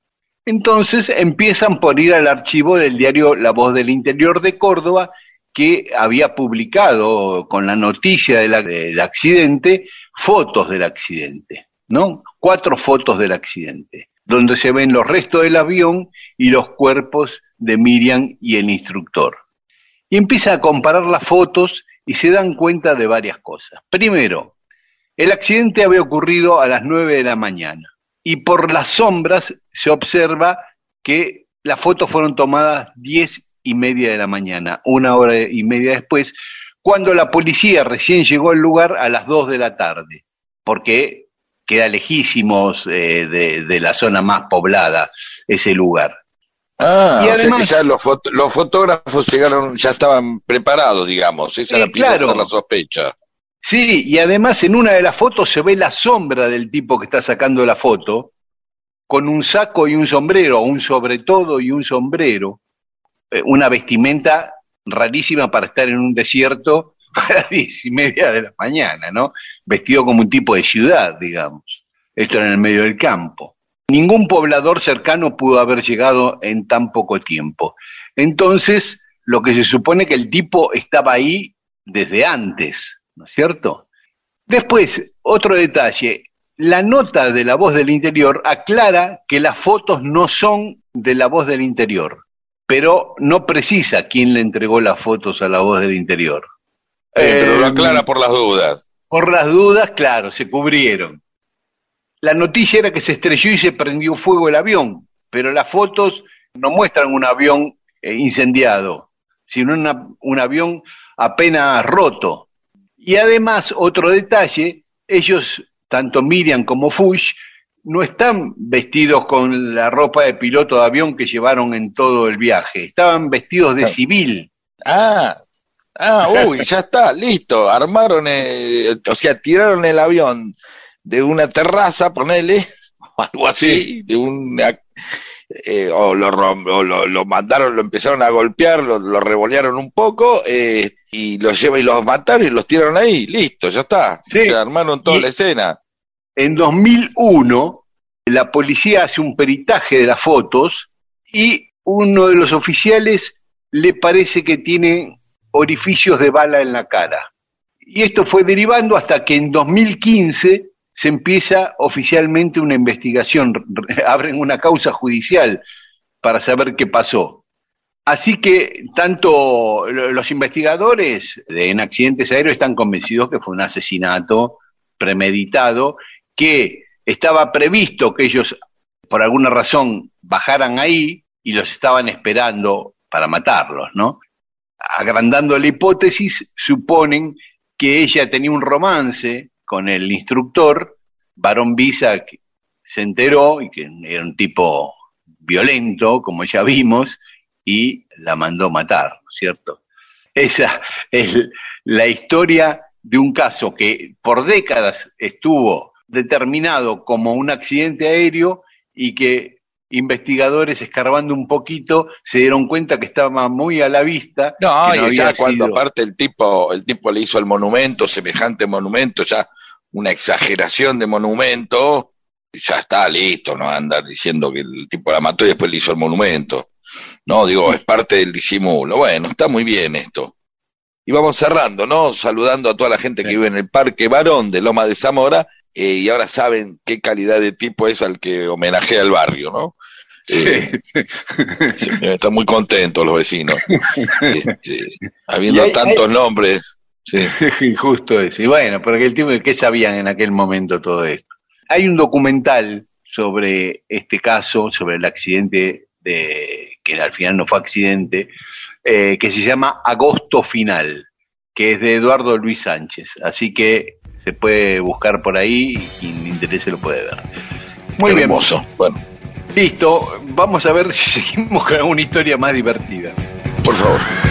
Entonces empiezan por ir al archivo del diario La Voz del Interior de Córdoba, que había publicado con la noticia del accidente fotos del accidente, ¿no? Cuatro fotos del accidente, donde se ven los restos del avión y los cuerpos de Miriam y el instructor. Y empieza a comparar las fotos y se dan cuenta de varias cosas. Primero, el accidente había ocurrido a las 9 de la mañana y por las sombras se observa que las fotos fueron tomadas 10 y media de la mañana, una hora y media después, cuando la policía recién llegó al lugar a las 2 de la tarde, porque queda lejísimos eh, de, la zona más poblada ese lugar. Ah, y además, ya los, fotógrafos llegaron, ya estaban preparados, digamos, esa es la, la sospecha. Sí, y además en una de las fotos se ve la sombra del tipo que está sacando la foto, con un saco y un sombrero, un sobre todo y un sombrero, eh, una vestimenta rarísima para estar en un desierto a las diez y media de la mañana, ¿no? Vestido como un tipo de ciudad, digamos. Esto en el medio del campo. Ningún poblador cercano pudo haber llegado en tan poco tiempo. Entonces, lo que se supone que el tipo estaba ahí desde antes, ¿no es cierto? Después, otro detalle, la nota de la voz del interior aclara que las fotos no son de la voz del interior, pero no precisa quién le entregó las fotos a la voz del interior. Eh, pero lo aclara por las dudas. Por las dudas, claro, se cubrieron. La noticia era que se estrelló y se prendió fuego el avión, pero las fotos no muestran un avión eh, incendiado, sino un avión apenas roto. Y además, otro detalle, ellos, tanto Miriam como Fush, no están vestidos con la ropa de piloto de avión que llevaron en todo el viaje, estaban vestidos de civil. Ah, ah, uy, ya está, listo, armaron, o sea, tiraron el avión de una terraza, ponele, o algo así, de una, eh, o, lo, lo, mandaron, lo empezaron a golpear, lo, lo revolearon un poco, eh, y los lleva y los mataron y los tiraron ahí, listo, ya está. Sí. armaron toda la escena. En 2001, la policía hace un peritaje de las fotos y uno de los oficiales le parece que tiene orificios de bala en la cara. Y esto fue derivando hasta que en 2015 se empieza oficialmente una investigación, abren una causa judicial para saber qué pasó. Así que tanto los investigadores en accidentes aéreos están convencidos que fue un asesinato premeditado, que estaba previsto que ellos por alguna razón bajaran ahí y los estaban esperando para matarlos, ¿no? Agrandando la hipótesis, suponen que ella tenía un romance con el instructor Barón Visa que se enteró y que era un tipo violento, como ya vimos, y la mandó matar, ¿cierto? Esa es la historia de un caso que por décadas estuvo determinado como un accidente aéreo y que investigadores escarbando un poquito se dieron cuenta que estaba muy a la vista. No, que y ya cuando sido- aparte el tipo, el tipo le hizo el monumento, semejante monumento, ya una exageración de monumento, ya está listo, no andar diciendo que el tipo la mató y después le hizo el monumento. No, digo, es parte del disimulo. Bueno, está muy bien esto. Y vamos cerrando, ¿no? Saludando a toda la gente que vive en el Parque Barón de Loma de Zamora, eh, y ahora saben qué calidad de tipo es al que homenajea el barrio, ¿no? Eh, Sí, Sí, están muy contentos los vecinos. Este, habiendo Y hay- tantos nombres. Sí. sí, justo eso. Y bueno, porque el tipo, ¿qué sabían en aquel momento todo esto? Hay un documental sobre este caso, sobre el accidente de que al final no fue accidente, eh, que se llama Agosto Final, que es de Eduardo Luis Sánchez. Así que se puede buscar por ahí y quien le interese lo puede ver. Muy bien, hermoso. Bueno, listo. Vamos a ver si seguimos con alguna historia más divertida. por favor.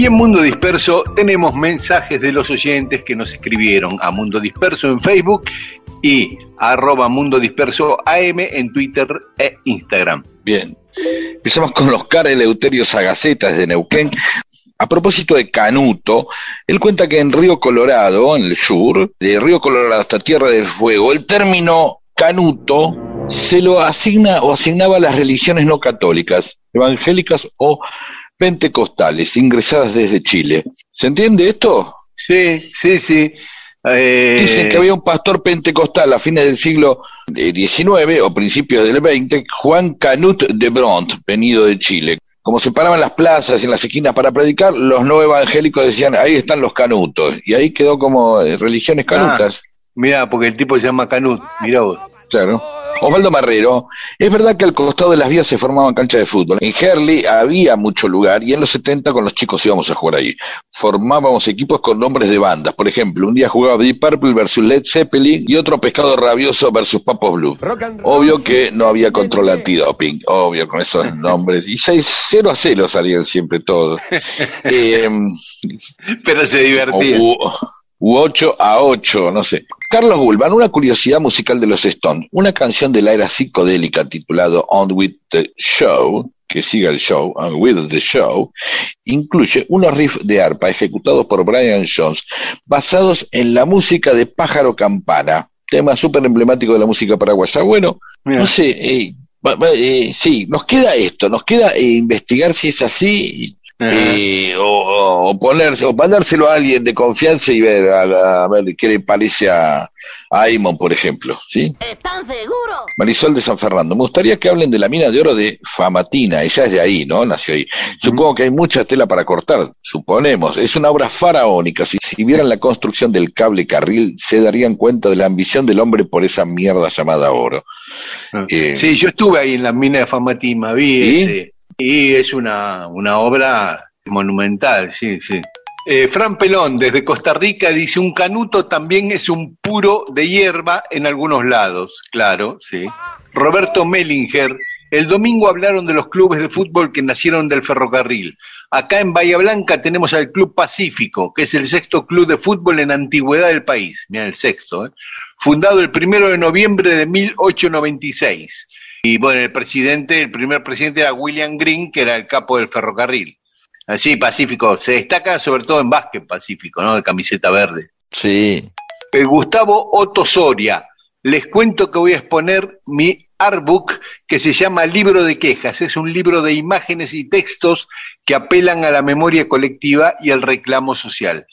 Y en Mundo Disperso tenemos mensajes de los oyentes que nos escribieron a Mundo Disperso en Facebook y arroba Mundo Disperso AM en Twitter e Instagram. Bien. Empezamos con Oscar Eleuterio Sagaceta de Neuquén. A propósito de Canuto, él cuenta que en Río Colorado, en el sur, de Río Colorado hasta Tierra del Fuego, el término Canuto se lo asigna o asignaba a las religiones no católicas, evangélicas o pentecostales, ingresadas desde Chile. ¿Se entiende esto? Sí, sí, sí. Eh, Dicen que había un pastor pentecostal a fines del siglo XIX o principios del XX, Juan Canut de Bront, venido de Chile. Como se paraban las plazas y en las esquinas para predicar, los no evangélicos decían, ahí están los canutos. Y ahí quedó como eh, religiones canutas. Mirá, porque el tipo se llama Canut, mirá vos. Claro. Osvaldo Marrero, es verdad que al costado de las vías se formaban canchas de fútbol. En Herley había mucho lugar y en los 70 con los chicos íbamos a jugar ahí. Formábamos equipos con nombres de bandas. Por ejemplo, un día jugaba Deep Purple versus Led Zeppelin y otro Pescado Rabioso versus Papos Blue. Obvio que no había control antidoping, obvio con esos nombres. Y 6 0 a 0 salían siempre todos. Eh, Pero se divertía. u, u 8 a 8, no sé. Carlos Gulban, una curiosidad musical de los Stones. Una canción de la era psicodélica titulado On With The Show, que siga el show, On With The Show, incluye unos riffs de arpa ejecutados por Brian Jones, basados en la música de Pájaro Campana, tema súper emblemático de la música paraguaya. Bueno, no sé, eh, eh, sí, nos queda esto, nos queda eh, investigar si es así eh, o, o ponerse, o mandárselo a alguien de confianza y ver a, a ver qué le parece a, a Aymon, por ejemplo, ¿sí? ¿Están seguros? Marisol de San Fernando. Me gustaría que hablen de la mina de oro de Famatina. Ella es de ahí, ¿no? Nació ahí. Supongo que hay mucha tela para cortar, suponemos. Es una obra faraónica. Si, si vieran la construcción del cable carril, se darían cuenta de la ambición del hombre por esa mierda llamada oro. Eh, Sí, yo estuve ahí en la mina de Famatima, vi ¿Sí? ese, y es una, una obra monumental, sí, sí. Eh, Fran Pelón, desde Costa Rica, dice, un canuto también es un puro de hierba en algunos lados, claro, sí. Roberto Mellinger, el domingo hablaron de los clubes de fútbol que nacieron del ferrocarril. Acá en Bahía Blanca tenemos al Club Pacífico, que es el sexto club de fútbol en antigüedad del país. Mira, el sexto, ¿eh? fundado el primero de noviembre de 1896. Y bueno, el presidente, el primer presidente era William Green, que era el capo del ferrocarril. Así, Pacífico, se destaca sobre todo en básquet Pacífico, ¿no? De camiseta verde. sí. Eh, Gustavo Otto Soria, les cuento que voy a exponer mi artbook que se llama Libro de Quejas. Es un libro de imágenes y textos que apelan a la memoria colectiva y al reclamo social,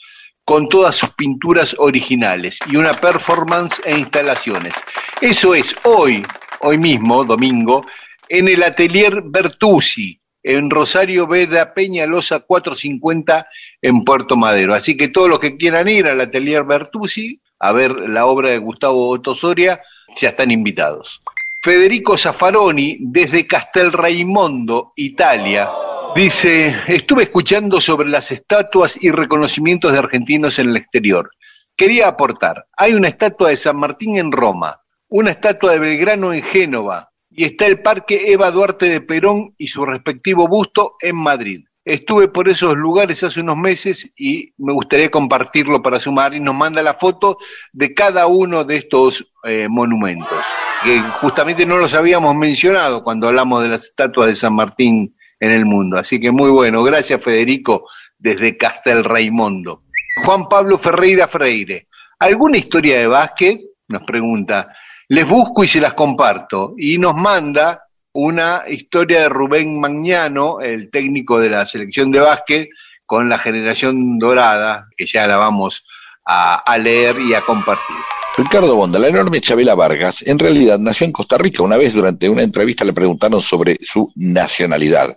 con todas sus pinturas originales y una performance e instalaciones. Eso es hoy, hoy mismo, domingo, en el Atelier Bertuzzi, en Rosario Vera Peñalosa 450 en Puerto Madero. Así que todos los que quieran ir al Atelier Bertuzzi a ver la obra de Gustavo Otto Soria ya están invitados. Federico Zaffaroni, desde Castelraimondo, Italia, dice, estuve escuchando sobre las estatuas y reconocimientos de argentinos en el exterior. Quería aportar, hay una estatua de San Martín en Roma, una estatua de Belgrano en Génova, y está el Parque Eva Duarte de Perón y su respectivo busto en Madrid. Estuve por esos lugares hace unos meses y me gustaría compartirlo para sumar y nos manda la foto de cada uno de estos eh, monumentos, que justamente no los habíamos mencionado cuando hablamos de las estatuas de San Martín en el mundo. Así que muy bueno, gracias Federico desde Castel Raimondo. Juan Pablo Ferreira Freire, ¿alguna historia de básquet? Nos pregunta. Les busco y se las comparto. Y nos manda una historia de Rubén Magnano, el técnico de la selección de básquet, con la generación dorada, que ya la vamos a, leer y a compartir. Ricardo Bonda, la enorme Chabela Vargas, en realidad nació en Costa Rica. Una vez durante una entrevista le preguntaron sobre su nacionalidad.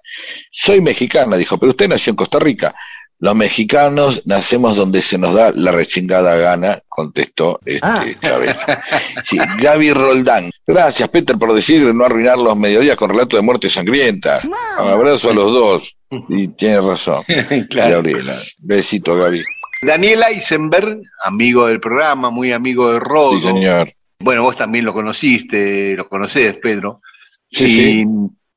Soy mexicana, dijo, pero usted nació en Costa Rica. Los mexicanos nacemos donde se nos da la rechingada gana, contestó este Chabela. Sí, Gaby Roldán. Gracias, Peter, por decir no arruinar los mediodías con relato de muerte sangrienta. Un abrazo a los dos. Y tiene razón. Gabriela. Besito, Gaby. Daniel Eisenberg, amigo del programa, muy amigo de Rodo. Sí, señor. Bueno, vos también lo conociste, lo conocés, Pedro. Sí, y sí.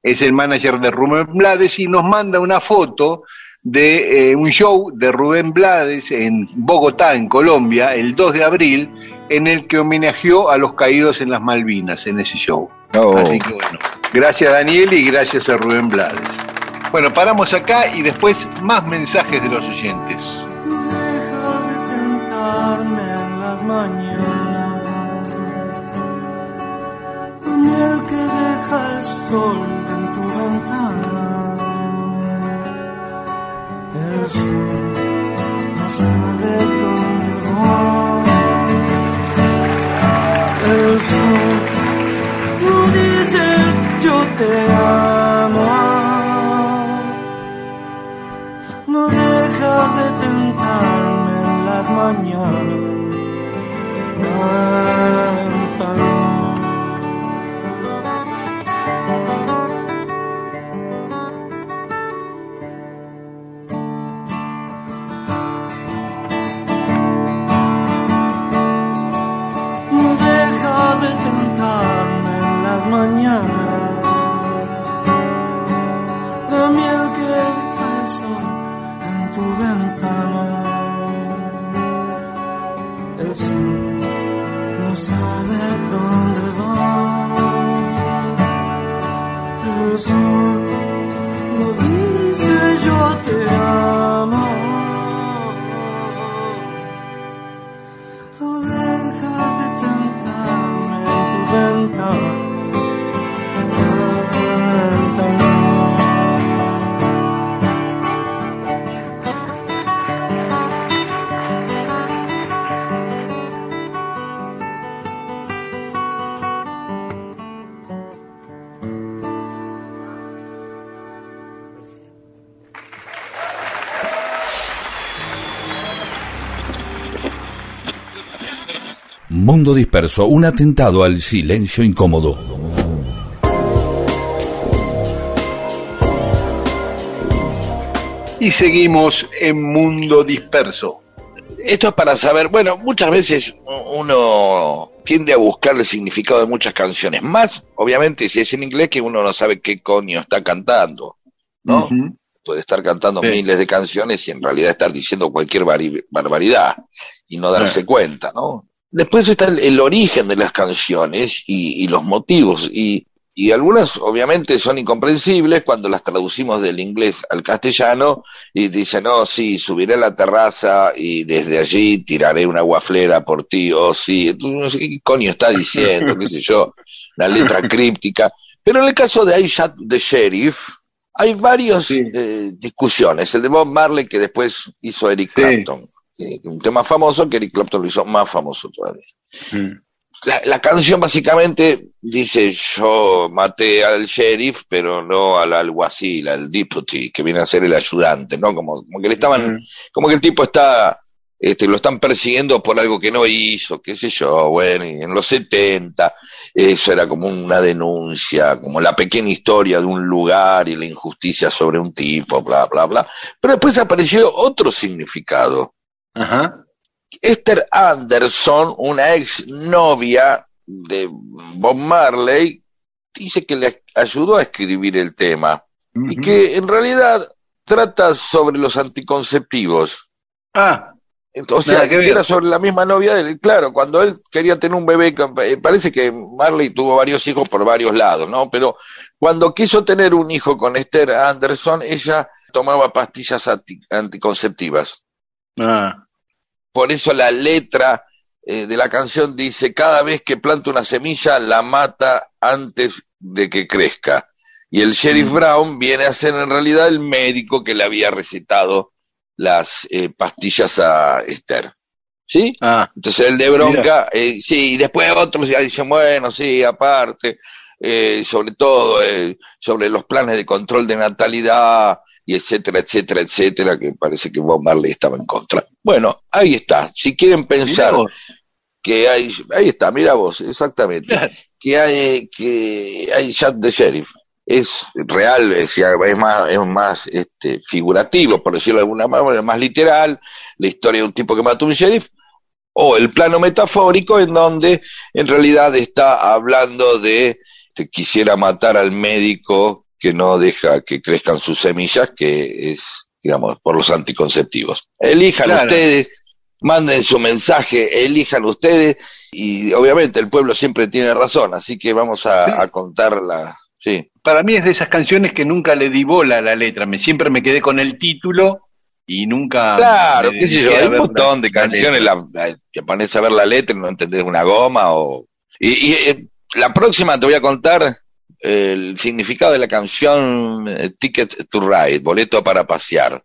es el manager de Rubén Blades y nos manda una foto de eh, un show de Rubén Blades en Bogotá, en Colombia, el 2 de abril, en el que homenajeó a los caídos en las Malvinas en ese show. Oh. Así que bueno, gracias Daniel y gracias a Rubén Blades. Bueno, paramos acá y después más mensajes de los oyentes. Deja de tentarme en las mañanas, que deja el sol El sol Disperso, un atentado al silencio incómodo. Y seguimos en Mundo Disperso. Esto es para saber, bueno, muchas veces uno tiende a buscar el significado de muchas canciones, más obviamente si es en inglés que uno no sabe qué coño está cantando, ¿no? Puede estar cantando Sí. miles de canciones y en realidad estar diciendo cualquier barbaridad y no darse cuenta, ¿no? Después está el, el origen de las canciones y, y los motivos y, y algunas obviamente son incomprensibles cuando las traducimos del inglés al castellano y dicen, no, sí, subiré a la terraza y desde allí tiraré una guaflera por ti, o sí, tú no sé qué coño está diciendo, qué sé yo, una letra críptica. Pero en el caso de I Shot the Sheriff, hay varias Sí. eh, discusiones. El de Bob Marley que después hizo Eric Sí. Clapton. Un tema famoso que Eric Clapton lo hizo más famoso todavía. Mm. La, la canción básicamente dice yo maté al sheriff, pero no al alguacil, al deputy, que viene a ser el ayudante, ¿no? Como, como que le estaban, como que el tipo está, este, lo están persiguiendo por algo que no hizo, qué sé yo, bueno, y en los 70 eso era como una denuncia, como la pequeña historia de un lugar y la injusticia sobre un tipo, bla, bla, bla. Pero después apareció otro significado. Ajá. Esther Anderson, una ex novia de Bob Marley, dice que le ayudó a escribir el tema y que en realidad trata sobre los anticonceptivos. Ah, Ent- O sea, que era sobre la misma novia de él. Claro, cuando él quería tener un bebé, eh, parece que Marley tuvo varios hijos por varios lados, ¿no? Pero cuando quiso tener un hijo con Esther Anderson, ella tomaba pastillas anti- anticonceptivas. ah. Por eso la letra eh, de la canción dice, cada vez que planta una semilla, la mata antes de que crezca. Y el sheriff Brown viene a ser en realidad el médico que le había recetado las eh, pastillas a Esther. ¿Sí? Ah, Entonces el de bronca, eh, sí, y después otros ya dicen, bueno, sí, aparte, eh, sobre todo eh, sobre los planes de control de natalidad, y etcétera, etcétera, etcétera, que parece que Bob Marley estaba en contra. Bueno, ahí está. Si quieren pensar que hay, ahí está, mira vos, exactamente, que hay, que hay Shot the Sheriff. Es real, es, es más, es más este, figurativo, por decirlo de alguna manera, más literal, la historia de un tipo que mató a un sheriff, o el plano metafórico en donde en realidad está hablando de que quisiera matar al médico que no deja que crezcan sus semillas, que es, digamos, por los anticonceptivos. Elijan Claro. ustedes, manden su mensaje, elijan ustedes, y obviamente el pueblo siempre tiene razón, así que vamos a, Sí. a contar la... Sí. Para mí es de esas canciones que nunca le di bola a la letra. Me, siempre me quedé con el título y nunca. Claro, qué sé yo, hay un montón de canciones, la, la- te pones a ver la letra y no entendés una goma o... Y, y, eh, la próxima te voy a contar el significado de la canción eh, Ticket to Ride, boleto para pasear.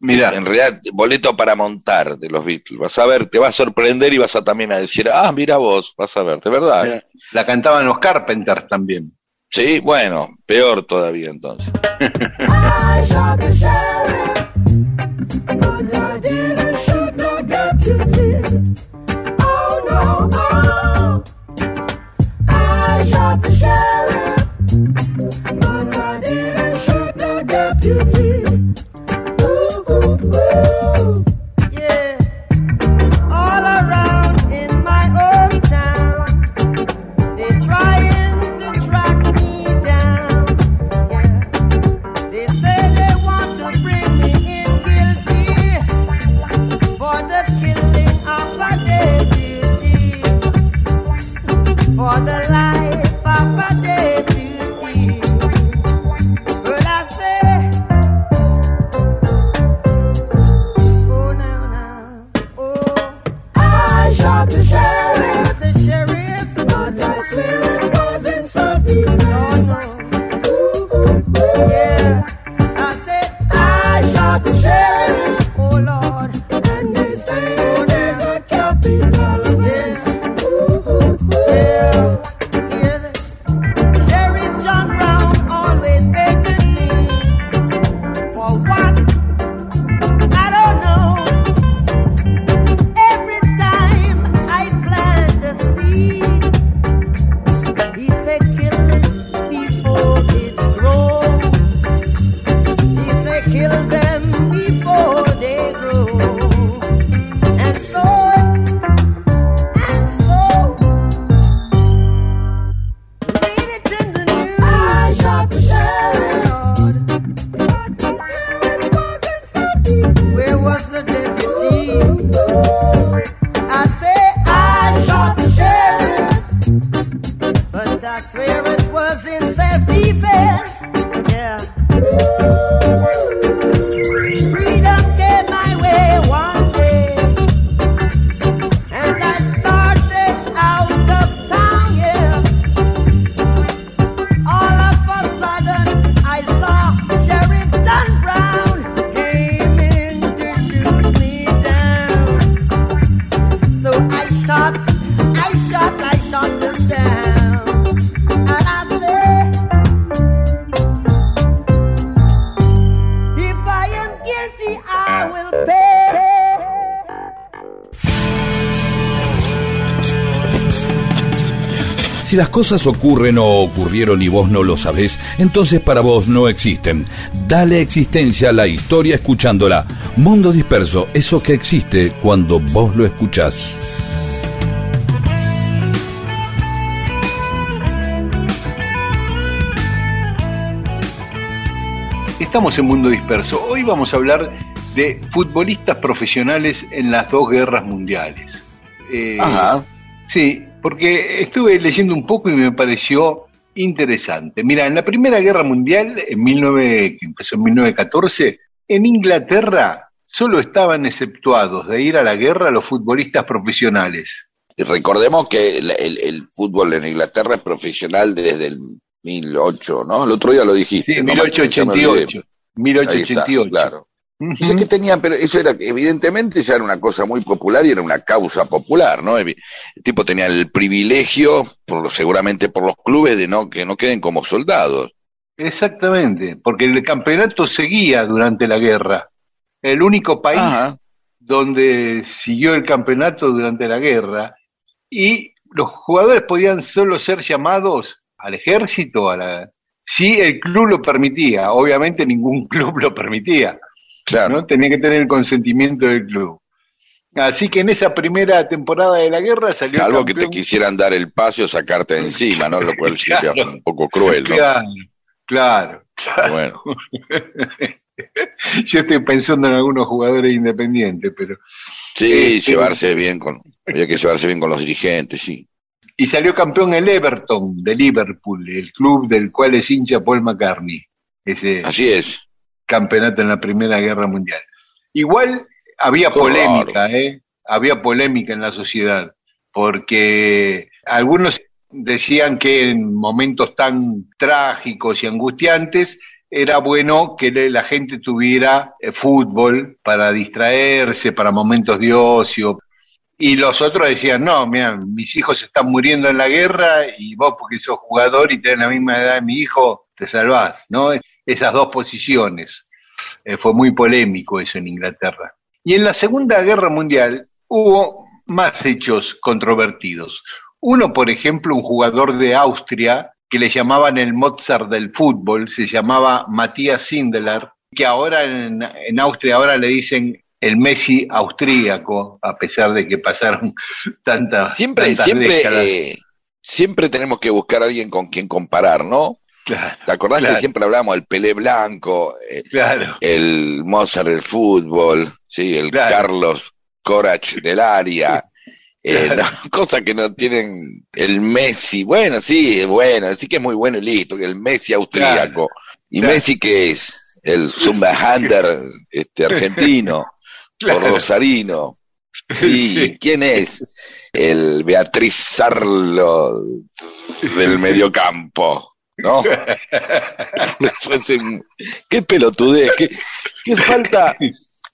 Mirá, En realidad, boleto para montar de los Beatles. Vas a ver, te va a sorprender y vas a también a decir, ah, mira vos, vas a ver, de verdad. la cantaban los Carpenters también. Sí, bueno, peor todavía entonces. Si las cosas ocurren o ocurrieron y vos no lo sabés, entonces para vos no existen. Dale existencia a la historia escuchándola. Mundo disperso, eso que existe cuando vos lo escuchás. Estamos en Mundo Disperso. Hoy vamos a hablar de futbolistas profesionales en las dos guerras mundiales. Eh, Ajá. Sí, porque estuve leyendo un poco y me pareció interesante. Mira, en la Primera Guerra Mundial, en 19, que empezó en 1914, en Inglaterra solo estaban exceptuados de ir a la guerra los futbolistas profesionales. Y recordemos que el, el- el fútbol en Inglaterra es profesional desde el 1008, ¿no? El otro día lo dijiste. Sí, ¿no? Ya me olvidé. 1888. Ahí está, 1888. claro. Ujú. Dice que tenían, pero eso era, evidentemente ya era una cosa muy popular y era una causa popular, ¿no? El tipo tenía el privilegio, por, lo- seguramente por los clubes, de no que no queden como soldados. Exactamente, porque el campeonato seguía durante la guerra. El único país Ajá. donde siguió el campeonato durante la guerra y los jugadores podían solo ser llamados al ejército, a la si el club lo permitía. Obviamente ningún club lo permitía, Claro. ¿no? Tenía que tener el consentimiento del club. Así que en esa primera temporada de la guerra salió Algo que te campeón- quisiera dar el paso o sacarte de encima, ¿no? Lo cual sería Claro. un poco cruel, ¿no? Claro, claro, claro. Bueno, Yo estoy pensando en algunos jugadores independientes, pero sí, Este- llevarse bien con, había que llevarse bien con los dirigentes, sí. y salió campeón el Everton de Liverpool, el club del cual es hincha Paul McCartney, ese Así es. Campeonato en la Primera Guerra Mundial. Igual había polémica, ¿eh? Había polémica en la sociedad, porque algunos decían que en momentos tan trágicos y angustiantes era bueno que la gente tuviera eh, fútbol para distraerse, para momentos de ocio. Y los otros decían, no, mira, mis hijos están muriendo en la guerra y vos porque sos jugador y tenés la misma edad de mi hijo, te salvás, ¿no? Esas dos posiciones. Eh, fue muy polémico eso en Inglaterra. Y en la Segunda Guerra Mundial hubo más hechos controvertidos. Uno, por ejemplo, un jugador de Austria que le llamaban el Mozart del fútbol, se llamaba Matías Sindelar, que ahora en, en Austria ahora le dicen el Messi austríaco, a pesar de que pasaron tantas, Siempre, tantas siempre, eh, siempre tenemos que buscar a alguien con quien comparar, ¿no? Claro, ¿Te acordás Claro. que siempre hablamos del Pelé Blanco, eh, claro, el Mozart del fútbol, sí, el. Carlos Corach del área, eh, no, cosas que no tienen el Messi, bueno, sí, bueno, sí que es muy bueno y listo, que el Messi austríaco. ¿Y. Messi qué es? El Zumbahander este, argentino, o rosarino. Sí, Sí. ¿quién es? El Beatriz Sarlo del mediocampo, ¿no? Eso es un- qué pelotudez, qué, qué falta,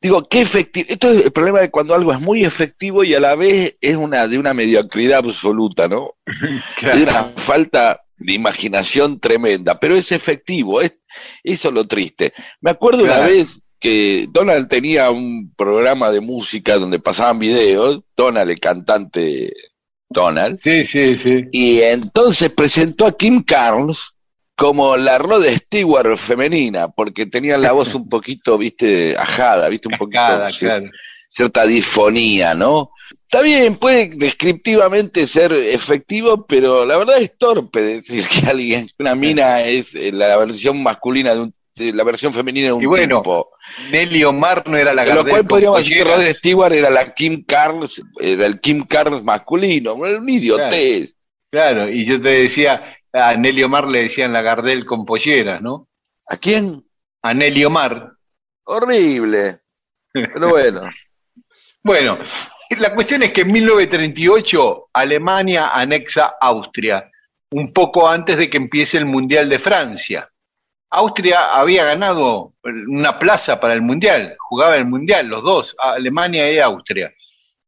digo, qué efectivo. Esto es el problema de cuando algo es muy efectivo y a la vez es una de una mediocridad absoluta, ¿no? claro. De una falta de imaginación tremenda, pero es efectivo, es, eso es lo triste. Me acuerdo una vez que Donald tenía un programa de música donde pasaban videos, Donald, el cantante Donald, Sí, sí, sí. y entonces presentó a Kim Carnes como la Rod Stewart femenina, porque tenía la voz un poquito, viste, ajada, viste, un poquito claro. cierta disfonía, ¿no? Está bien, puede descriptivamente ser efectivo, pero la verdad es torpe decir que alguien, una mina es eh, la versión masculina de un, la versión femenina de un Y bueno, tipo. Nelly Omar no era la lo cual podríamos decir que. Rod Stewart era la Kim Carnes, era el Kim Carnes masculino, un idiotez. Claro, y yo te decía, A Nelly Omar le decían la Gardel con polleras, ¿no? ¿A quién? A Nelly Omar. Horrible. Pero bueno. Bueno, la cuestión es que en 1938 Alemania anexa Austria, un poco antes de que empiece el Mundial de Francia. Austria había ganado una plaza para el Mundial, jugaba el Mundial, los dos, Alemania y Austria.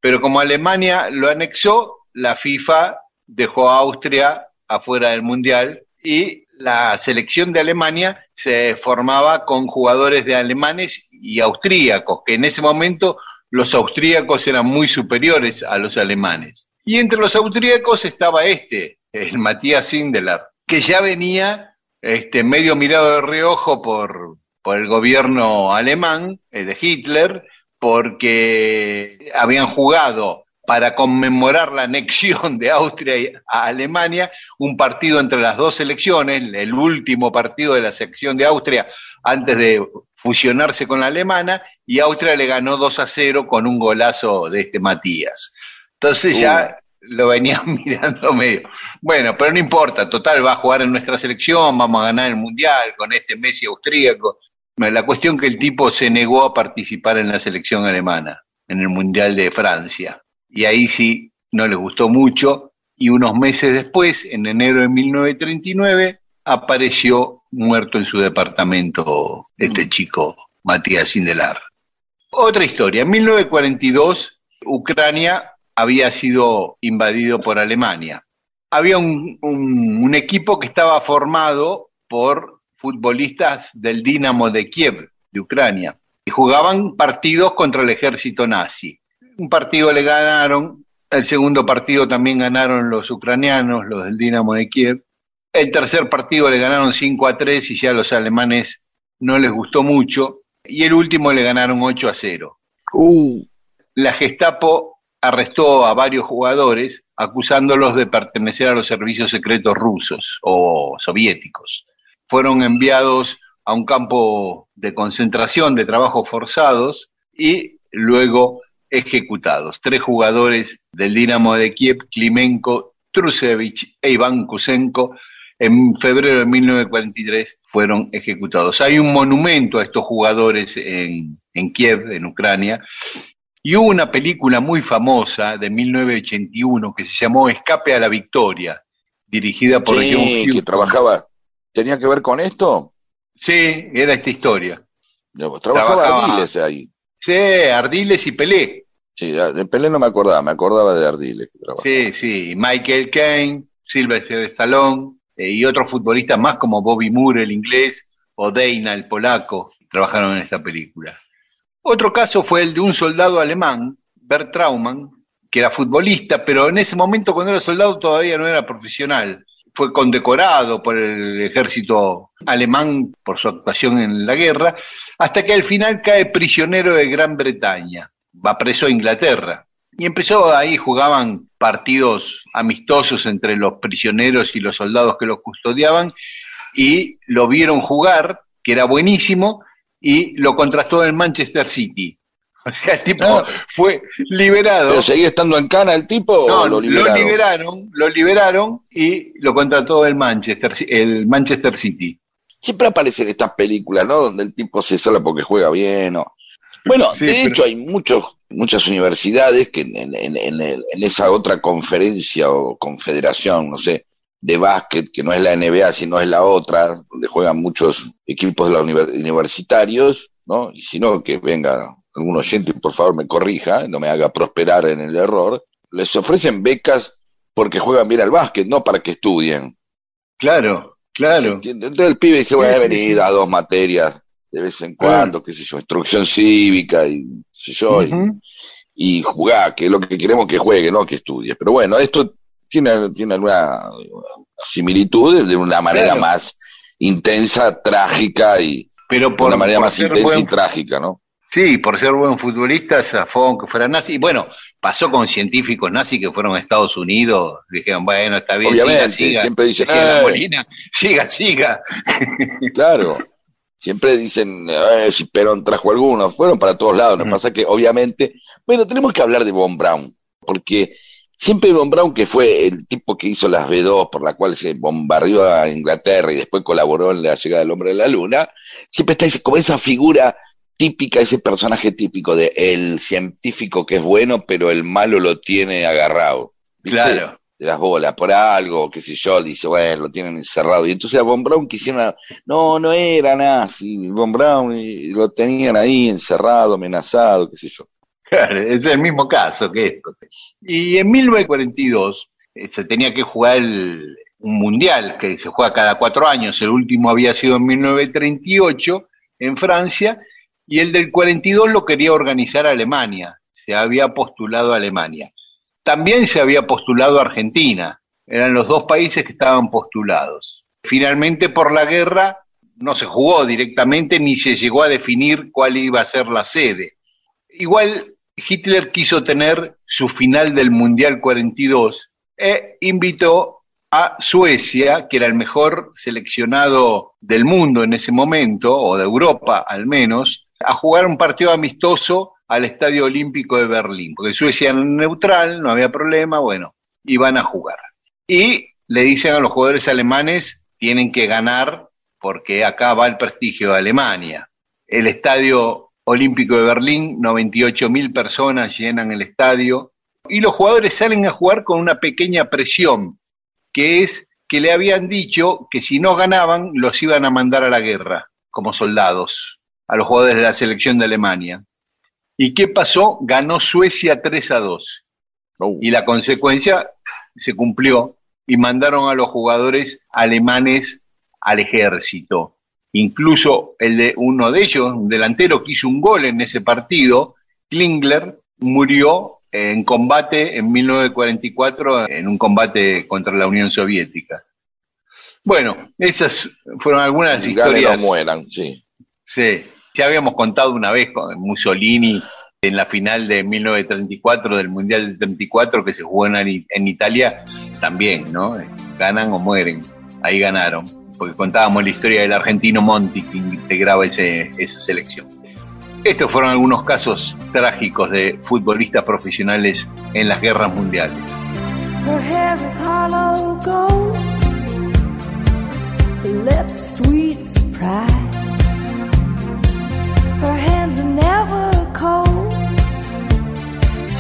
Pero como Alemania lo anexó, la FIFA dejó a Austria afuera del Mundial y la selección de Alemania se formaba con jugadores de alemanes y austríacos, que en ese momento los austríacos eran muy superiores a los alemanes. Y entre los austríacos estaba este, el Matías Sindelar, que ya venía este, medio mirado de reojo por, por el gobierno alemán, eh, de Hitler, porque habían jugado para conmemorar la anexión de Austria a Alemania, un partido entre las dos selecciones, el último partido de la sección de Austria antes de fusionarse con la alemana, y Austria le ganó 2 a 0 con un golazo de este Matías. Entonces ya lo venían mirando medio. Bueno, pero no importa, total, va a jugar en nuestra selección, vamos a ganar el Mundial con este Messi austríaco. La cuestión que el tipo se negó a participar en la selección alemana, en el Mundial de Francia. Y ahí sí no les gustó mucho. Y unos meses después, en enero de 1939, apareció muerto en su departamento este chico, Matías Sindelar. Otra historia. En 1942, Ucrania había sido invadido por Alemania. Había un, un- un equipo que estaba formado por futbolistas del Dinamo de Kiev, de Ucrania, y jugaban partidos contra el ejército nazi. Un partido le ganaron, el segundo partido también ganaron los ucranianos, los del Dinamo de Kiev. El tercer partido le ganaron 5 a 3 y ya a los alemanes no les gustó mucho. Y el último le ganaron 8 a 0 Uh, la Gestapo arrestó a varios jugadores acusándolos de pertenecer a los servicios secretos rusos o soviéticos. Fueron enviados a un campo de concentración de trabajos forzados y luego ejecutados. Tres jugadores del Dinamo de Kiev, Klimenko, Trusevich e Iván Kusenko, en febrero de 1943 fueron ejecutados. Hay un monumento a estos jugadores en, en Kiev, en Ucrania, y hubo una película muy famosa de 1981 que se llamó Escape a la Victoria, dirigida por John sí, que trabajaba. ¿Tenía que ver con esto? Sí, era esta historia. No, Trabajaba, Trabajaba- ahí. Sí, Ardiles y Pelé. Sí, de Pelé no me acordaba, me acordaba de Ardiles. Sí, sí, Michael Caine, Sylvester Stallone eh, y otros futbolistas más como Bobby Moore, el inglés, o Deina, el polaco, trabajaron en esta película. Otro caso fue el de un soldado alemán, Bert Traumann, que era futbolista, pero en ese momento cuando era soldado todavía no era profesional. Fue condecorado por el ejército alemán por su actuación en la guerra, hasta que al final cae prisionero de Gran Bretaña, va preso a Inglaterra. Y empezó ahí, jugaban partidos amistosos entre los prisioneros y los soldados que los custodiaban, y lo vieron jugar, que era buenísimo, y lo contrastó en Manchester City. O sea, el tipo Ah. fue liberado. ¿Pero seguía estando en cana el tipo No, lo lo liberaron? liberaron, lo liberaron y lo contrató el Manchester, el Manchester City. Siempre aparecen estas películas, ¿no? Donde el tipo se sola porque juega bien. o- Bueno, Sí, de pero- hecho hay muchos, muchas universidades que en, en- en esa otra conferencia o confederación, no sé, de básquet, que no es la NBA, sino es la otra, donde juegan muchos equipos de los univer- universitarios, ¿no? Y si no, que venga algún oyente y por favor me corrija, no me haga prosperar en el error. Les ofrecen becas porque juegan bien al básquet, no para que estudien. Claro, ¿Se claro. Entonces el pibe dice, voy a venir a dos materias de vez en cuando, qué sé yo, instrucción cívica y qué sé yo, y- jugar, que es lo que queremos que juegue, no que estudie. Pero bueno, esto tiene, tiene alguna similitud de- de una manera Claro. más intensa, trágica y Pero de por, una manera por más intensa buen- y trágica, ¿no? Sí, por ser buen futbolista, zafó aunque fuera nazi. Y bueno, pasó con científicos nazis que fueron a Estados Unidos. Dijeron, bueno, está bien, Obviamente, siga, siga. siempre dicen, "Eh". Molina, siga, siga. Claro. Siempre dicen, eh, si Perón trajo algunos, fueron para todos lados. Lo que Mm. pasa que, obviamente, bueno, tenemos que hablar de Von Braun, porque siempre Von Braun, que fue el tipo que hizo las B2, por la cual se bombardeó a Inglaterra y después colaboró en la llegada del hombre de la luna, siempre está como esa figura típica, ese personaje típico de el científico que es bueno, pero el malo lo tiene agarrado. ¿viste? Claro. de las bolas por algo, qué sé yo, dice, bueno, lo tienen encerrado. Y entonces a Von Braun quisieron, no, no era nazi, Von Braun y lo tenían ahí encerrado, amenazado, qué sé yo. Claro, es el mismo caso que esto. Y en 1942 eh, se tenía que jugar el- un mundial que se juega cada cuatro años. El último había sido en 1938 en Francia y el del 42 lo quería organizar Alemania. Se había postulado Alemania. También se había postulado Argentina. Eran los dos países que estaban postulados. Finalmente, por la guerra, no se jugó directamente ni se llegó a definir cuál iba a ser la sede. Igual Hitler quiso tener su final del Mundial 42 e invitó a Suecia, que era el mejor seleccionado del mundo en ese momento, o de Europa al menos, a jugar un partido amistoso al Estadio Olímpico de Berlín, porque Suecia era neutral, no había problema, bueno, iban a jugar. Y le dicen a los jugadores alemanes, tienen que ganar porque acá va el prestigio de Alemania. El Estadio Olímpico de Berlín, 98 mil personas llenan el estadio y los jugadores salen a jugar con una pequeña presión, que es que le habían dicho que si no ganaban los iban a mandar a la guerra como soldados a los jugadores de la selección de Alemania. ¿Y qué pasó? Ganó Suecia 3 a 2. Y la consecuencia se cumplió y mandaron a los jugadores alemanes al ejército. Incluso el de uno de ellos, un delantero que hizo un gol en ese partido, Klingler, murió en combate en 1944 en un combate contra la Unión Soviética. Bueno, esas fueron algunas Y historias. no mueran, sí. Sí, ya habíamos contado una vez con Mussolini en la final de 1934 del Mundial del 34 que se jugó en, Italia también, ¿no? Ganan o mueren. Ahí ganaron, porque contábamos la historia del argentino Monti que integraba ese, esa selección. Estos fueron algunos casos trágicos de futbolistas profesionales en las guerras mundiales. Her hands are never cold.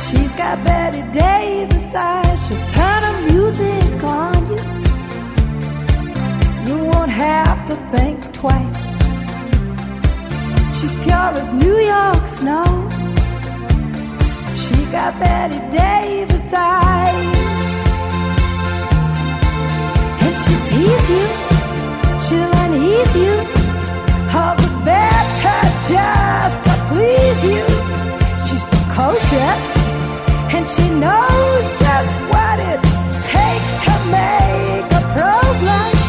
She's got Betty Davis eyes. She'll turn her music on you. You won't have to think twice. She's pure as New York snow. She got Betty Davis eyes. And she'll tease you, she'll unease you. All the better just to please you. She's precocious, and she knows just what it takes to make a pro blush.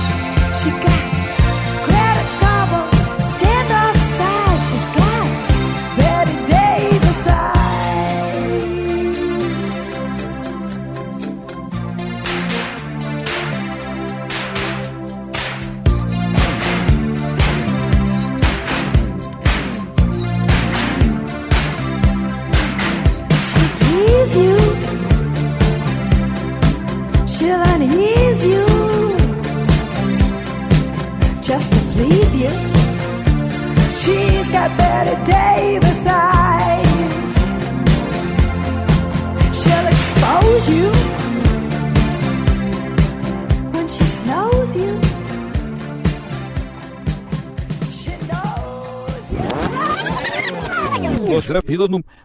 She got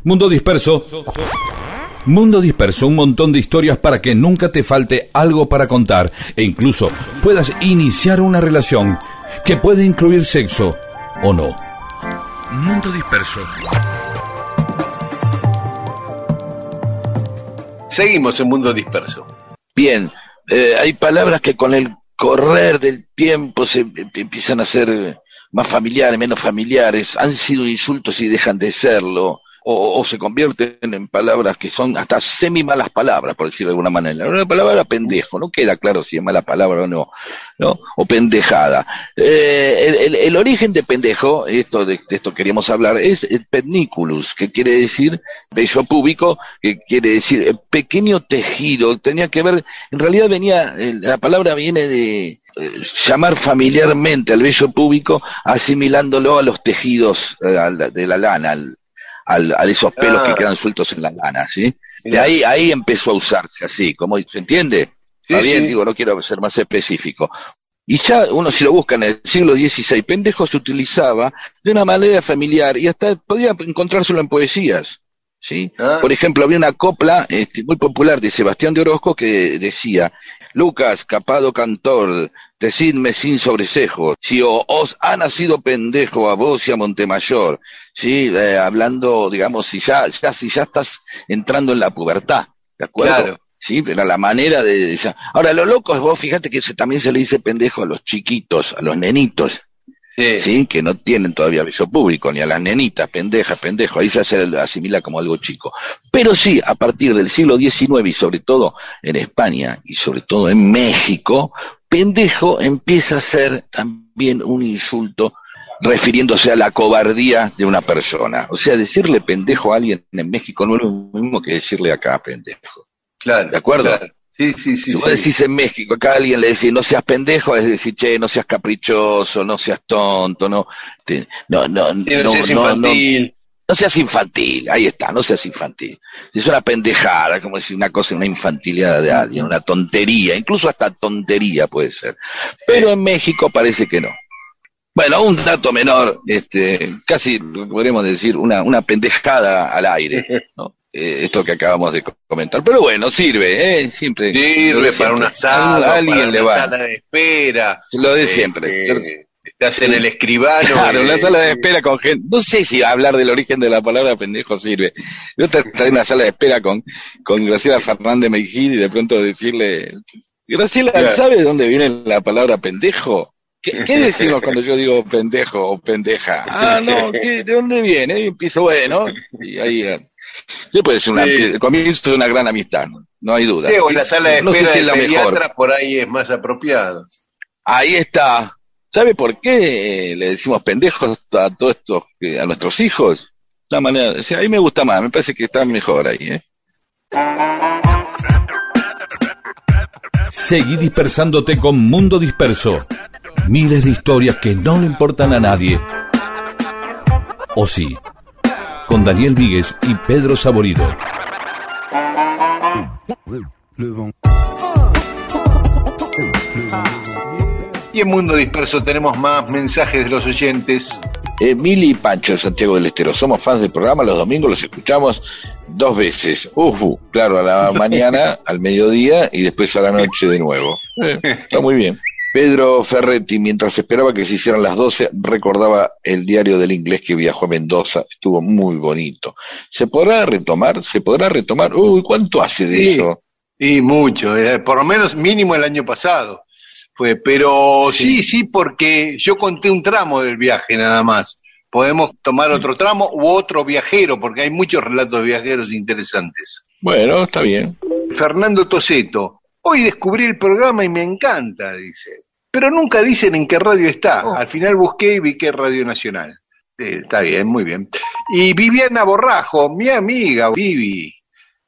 Mundo disperso. Mundo disperso, un montón de historias para que nunca te falte algo para contar e incluso puedas iniciar una relación que puede incluir sexo o no. Mundo disperso. Seguimos en Mundo Disperso. Bien, eh, hay palabras que con el correr del tiempo se em- empiezan a ser más familiares, menos familiares, han sido insultos y dejan de serlo. O, o se convierten en palabras que son hasta semi malas palabras, por decirlo de alguna manera. Una palabra pendejo, no queda claro si es mala palabra o no, ¿no? O pendejada. Eh, el, el- el origen de pendejo, esto de, de esto queríamos hablar, es el penniculus, que quiere decir bello púbico, que quiere decir eh, pequeño tejido. Tenía que ver, en realidad venía, eh, la palabra viene de eh, llamar familiarmente al vello púbico, asimilándolo a los tejidos de la lana, al, al- a esos pelos Ah. que quedan sueltos en la lana, ¿sí? De ahí, ahí empezó a usarse así, como se entiende. Sí, Está bien, sí. digo, no quiero ser más específico. Y ya uno si lo busca en el siglo XVI, pendejo se utilizaba de una manera familiar y hasta podía encontrárselo en poesías. ¿sí? Ah. Por ejemplo, había una copla este, muy popular de Sebastián de Orozco que decía, Lucas, capado cantor, decidme sin sobresejo, si os ha nacido pendejo a vos y a Montemayor, ¿sí? Eh, hablando, digamos, si ya, ya, si ya estás entrando en la pubertad, ¿de acuerdo? Claro. Sí, pero la manera de... ya- Ahora, lo loco es vos, fíjate que se, también se le dice pendejo a los chiquitos, a los nenitos, Sí. ¿sí? Que no tienen todavía aviso público, ni a las nenitas, pendejas, pendejo, ahí se asimila como algo chico. Pero sí, a partir del siglo XIX y sobre todo en España y sobre todo en México, pendejo empieza a ser también un insulto refiriéndose a la cobardía de una persona. O sea, decirle pendejo a alguien en México no es lo mismo que decirle acá pendejo. Claro. ¿De acuerdo? claro. Sí, sí, sí. Si vos sí. decís en México, acá alguien le decís, no seas pendejo, es decir, che, no seas caprichoso, no seas tonto, no, te- no, no, Sí, no no, seas. No seas infantil, ahí está, no seas infantil. Es una pendejada, como decir una cosa, una infantilidad de alguien, una tontería, incluso hasta tontería puede ser. Pero en México parece que no. Bueno, un dato menor, este, casi podríamos decir una, una pendejada al aire, ¿no? Eh, esto que acabamos de co- comentar. Pero bueno, sirve, ¿eh? Siempre. Sirve para siempre. un asado, A alguien para le una va. sala de espera. Lo de eh, siempre. eh, estás en el escribano. Claro, eh, la sala de espera con gente. No sé si hablar del origen de la palabra pendejo sirve. Yo estar en una sala de espera con, con Graciela Fernández Mejid y de pronto decirle, Graciela, Claro. ¿sabe de dónde viene la palabra pendejo? ¿Qué, qué decimos cuando yo digo pendejo o pendeja? Ah, no, ¿qué- ¿de dónde viene? Y empiezo, bueno, y ahí. eh, Yo puede ser una, Sí. el comienzo de una gran amistad, no hay duda. Sí, o en la sala de No sé espera si es la mejor. pediatra, por ahí es más apropiado. Ahí está. ¿Sabe por qué le decimos pendejos a todos estos, a nuestros hijos? La manera, o sea, a mí me gusta más, me parece que está mejor ahí, ¿eh? Seguí dispersándote con Mundo Disperso. Miles de historias que no le importan a nadie. O sí, con Daniel Víguez y Pedro Saborido. Y en Mundo Disperso tenemos más mensajes de los oyentes. Mili y Pancho de Santiago del Estero, somos fans del programa, los domingos los escuchamos dos veces. Ufu, claro, a la mañana, al mediodía y después a la noche de nuevo. Eh, está muy bien. Pedro Ferretti, mientras esperaba que se hicieran las 12, recordaba el diario del inglés que viajó a Mendoza. Estuvo muy bonito. ¿Se podrá retomar? ¿Se podrá retomar? Uy, ¿cuánto hace de Sí. eso? Y mucho, eh, por lo menos mínimo el año pasado fue. Pero sí, sí, porque yo conté un tramo del viaje nada más. Podemos tomar otro tramo u otro viajero, porque hay muchos relatos de viajeros interesantes. Bueno, está bien. Fernando Toseto, hoy descubrí el programa y me encanta, dice. Pero nunca dicen en qué radio está. Oh. Al final busqué y vi que es Radio Nacional. Eh, está bien, muy bien. Y Viviana Borrajo, mi amiga Vivi,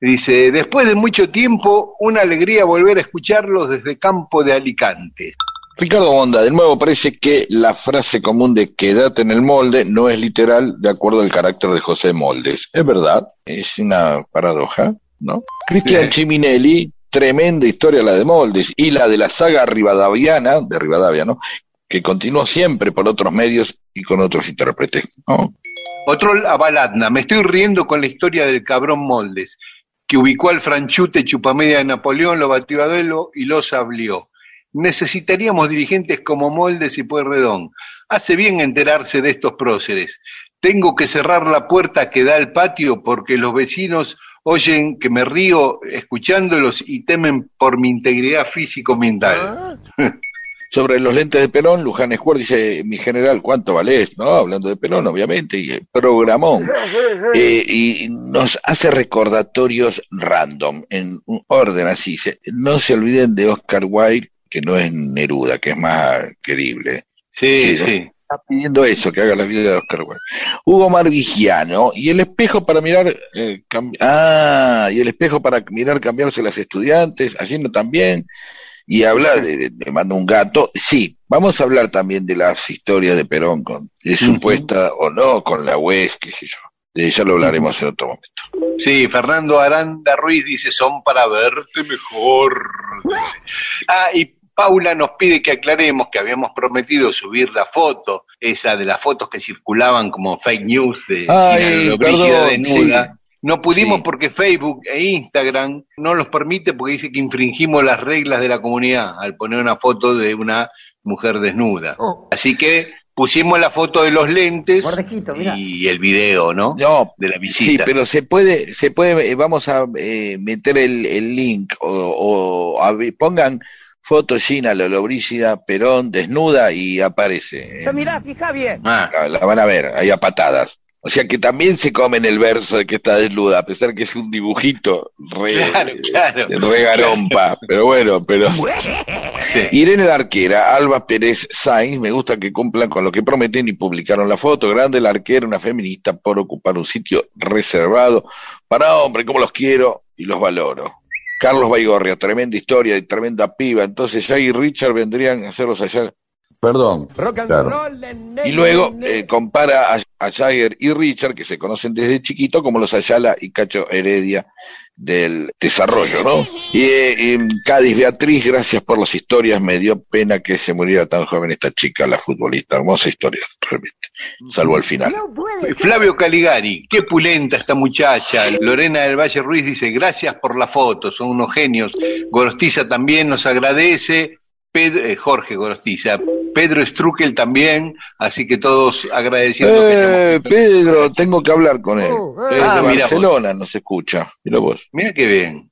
dice, después de mucho tiempo, una alegría volver a escucharlos desde Campo de Alicante. Ricardo Bonda, de nuevo parece que la frase común de quédate en el molde no es literal de acuerdo al carácter de José Moldes. Es verdad, es una paradoja, ¿no? Cristian Sí. Chiminelli, tremenda historia la de Moldes y la de la saga rivadaviana, de Rivadavia, ¿no? Que continuó siempre por otros medios y con otros intérpretes, ¿no? Otro a Balatna, me estoy riendo con la historia del cabrón Moldes, que ubicó al franchute chupamedia de Napoleón, lo batió a duelo y lo sablió. Necesitaríamos dirigentes como Moldes y Pueyrredón. Hace bien enterarse de estos próceres. Tengo que cerrar la puerta que da al patio porque los vecinos oyen que me río escuchándolos y temen por mi integridad físico-mental. Sobre los lentes de Perón, Luján Square dice, mi general, ¿cuánto valés? ¿No? Hablando de Perón, obviamente, y el programón. Eh, y nos hace recordatorios random, en un orden así. Dice, no se olviden de Oscar Wilde, que no es Neruda, que es más querible. Sí, Sí, sí. Está pidiendo eso, que haga la vida de Oscar Wilde. Hugo Marvigiano, y el espejo para mirar, eh, ah, y el espejo para mirar cambiarse las estudiantes, haciendo también, y hablar de, de mando un gato, sí, vamos a hablar también de las historias de Perón, con, de supuesta o no, con la UES, qué sé yo, de ya lo hablaremos en otro momento. Sí, Fernando Aranda Ruiz dice, son para verte mejor. Ah, y Paula nos pide que aclaremos que habíamos prometido subir la foto, esa de las fotos que circulaban como fake news de Ay, Gina Lollobrigida perdón, desnuda. sí. No pudimos Sí. porque Facebook e Instagram no los permite porque dice que infringimos las reglas de la comunidad al poner una foto de una mujer desnuda. Oh. Así que pusimos la foto de los lentes y el video, ¿no? No, De la Sí, visita. pero se puede, se puede, eh, vamos a eh, meter el, el link o, o a pongan foto Gina Lollobrigida Perón desnuda y aparece. eh, Mirá, fija bien. Ah, la, la van a ver, ahí a patadas. O sea que también se comen el verso de que está desnuda, a pesar que es un dibujito re, Claro, claro. re garompa. Pero bueno, pero sí. Irene la arquera, Alba Pérez Sainz, me gusta que cumplan con lo que prometen y publicaron la foto. Grande la arquera, una feminista por ocupar un sitio reservado para hombres, como los quiero y los valoro. Carlos Baigorria, tremenda historia y tremenda piba. Entonces ya y Richard vendrían a hacerlos allá. Perdón. Rock and Claro. roll, Y luego eh, compara a, a Jagger y Richard, que se conocen desde chiquito, como los Ayala y Cacho Heredia del desarrollo, ¿no? Y eh, Cádiz Beatriz, gracias por las historias, me dio pena que se muriera tan joven esta chica, la futbolista, hermosa historia, realmente, salvo al final. Flavio Caligari, qué pulenta esta muchacha. Lorena del Valle Ruiz dice, gracias por la foto, son unos genios. Gorostiza también nos agradece. Pedro, eh, Jorge Gorostiza, Pedro Strukel también, así que todos agradeciendo Eh, Pedro, tengo que hablar con él. Oh, Es ah, de mira vos. Barcelona, nos escucha. Mira vos. Mira qué bien.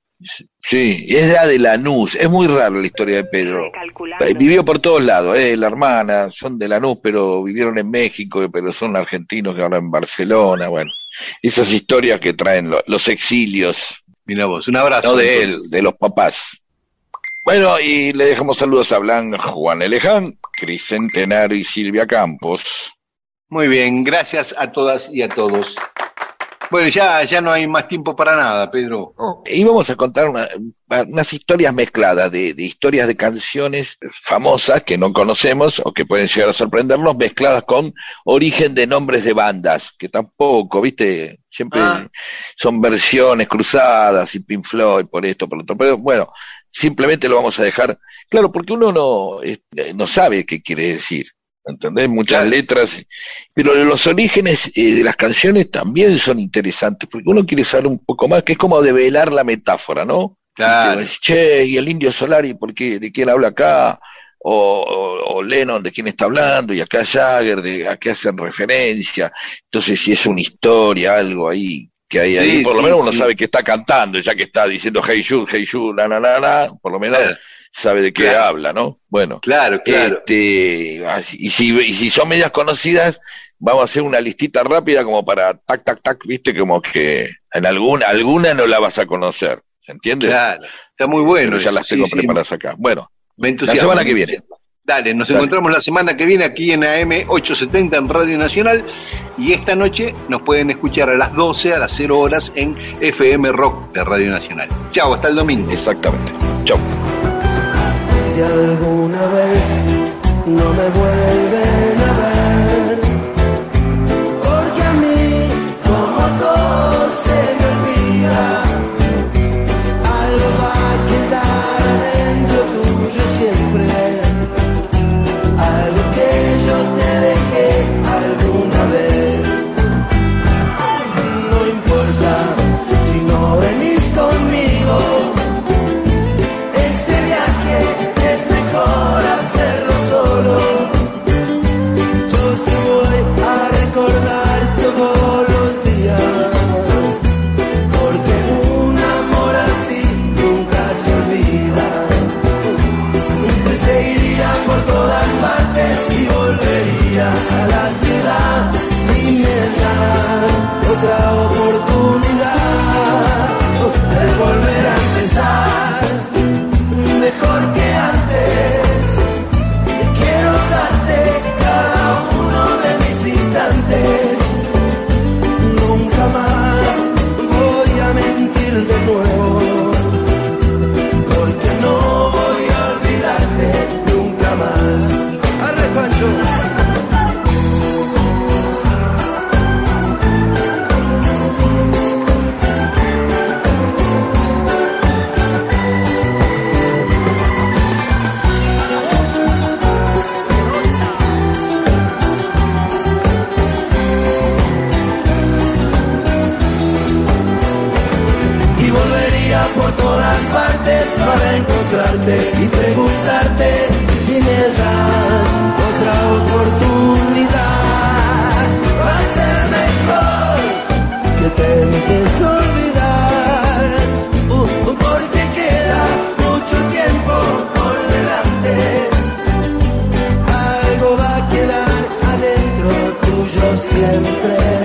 Sí, es la de Lanús. Es muy rara la historia de Pedro. Eh, Vivió por todos lados, eh, la hermana, son de Lanús, pero vivieron en México, pero son argentinos que ahora en Barcelona, bueno. Esas historias que traen lo- los exilios, Mira vos, un abrazo. no de él, de los papás. Bueno, y le dejamos saludos a Blanc, Juan Eleján, Cris Centenario y Silvia Campos. Muy bien, gracias a todas y a todos. Bueno, ya, ya no hay más tiempo para nada, Pedro. Y vamos a contar una- unas historias mezcladas de, de historias de canciones famosas que no conocemos o que pueden llegar a sorprendernos, mezcladas con origen de nombres de bandas, que tampoco, viste, siempre Ah. son versiones cruzadas y Pink Floyd por esto, por lo otro. Pero bueno, simplemente lo vamos a dejar claro, porque uno no, eh, no sabe qué quiere decir. ¿Entendés? Muchas letras, pero los orígenes eh, de las canciones también son interesantes, porque uno quiere saber un poco más, que es como develar la metáfora, ¿no? Claro. Y te vas, che, y el indio Solari, ¿por qué? ¿De quién habla acá? O, o- o Lennon, ¿de quién está hablando? Y acá Jagger, ¿de a qué hacen referencia? Entonces, si es una historia, algo ahí, que hay ahí, Sí, por lo sí, menos uno sabe que está cantando, ya que está diciendo Hey Jude, Hey Jude, na, na, na, na, por lo menos Claro. Sabe de qué Claro. habla, ¿no? Bueno. Claro, claro. Este, así- y, si, y si son medias conocidas, vamos a hacer una listita rápida como para tac, tac, tac, viste, como que en alguna, alguna no la vas a conocer, ¿se entiende? Claro. Está muy bueno. Pero ya eso, las tengo sí, sí. preparadas acá. Bueno, Me la semana que viene. Dale, nos Dale. encontramos la semana que viene aquí en AM 870 en Radio Nacional y esta noche nos pueden escuchar a las 12 a las 0 horas en FM Rock de Radio Nacional. Chao, hasta el domingo. Exactamente. Chau. Si alguna vez no me vuelven a ver, y preguntarte si me das otra oportunidad. Va a ser mejor que te dejes olvidar, uh, uh, porque queda mucho tiempo por delante. Algo va a quedar adentro tuyo siempre.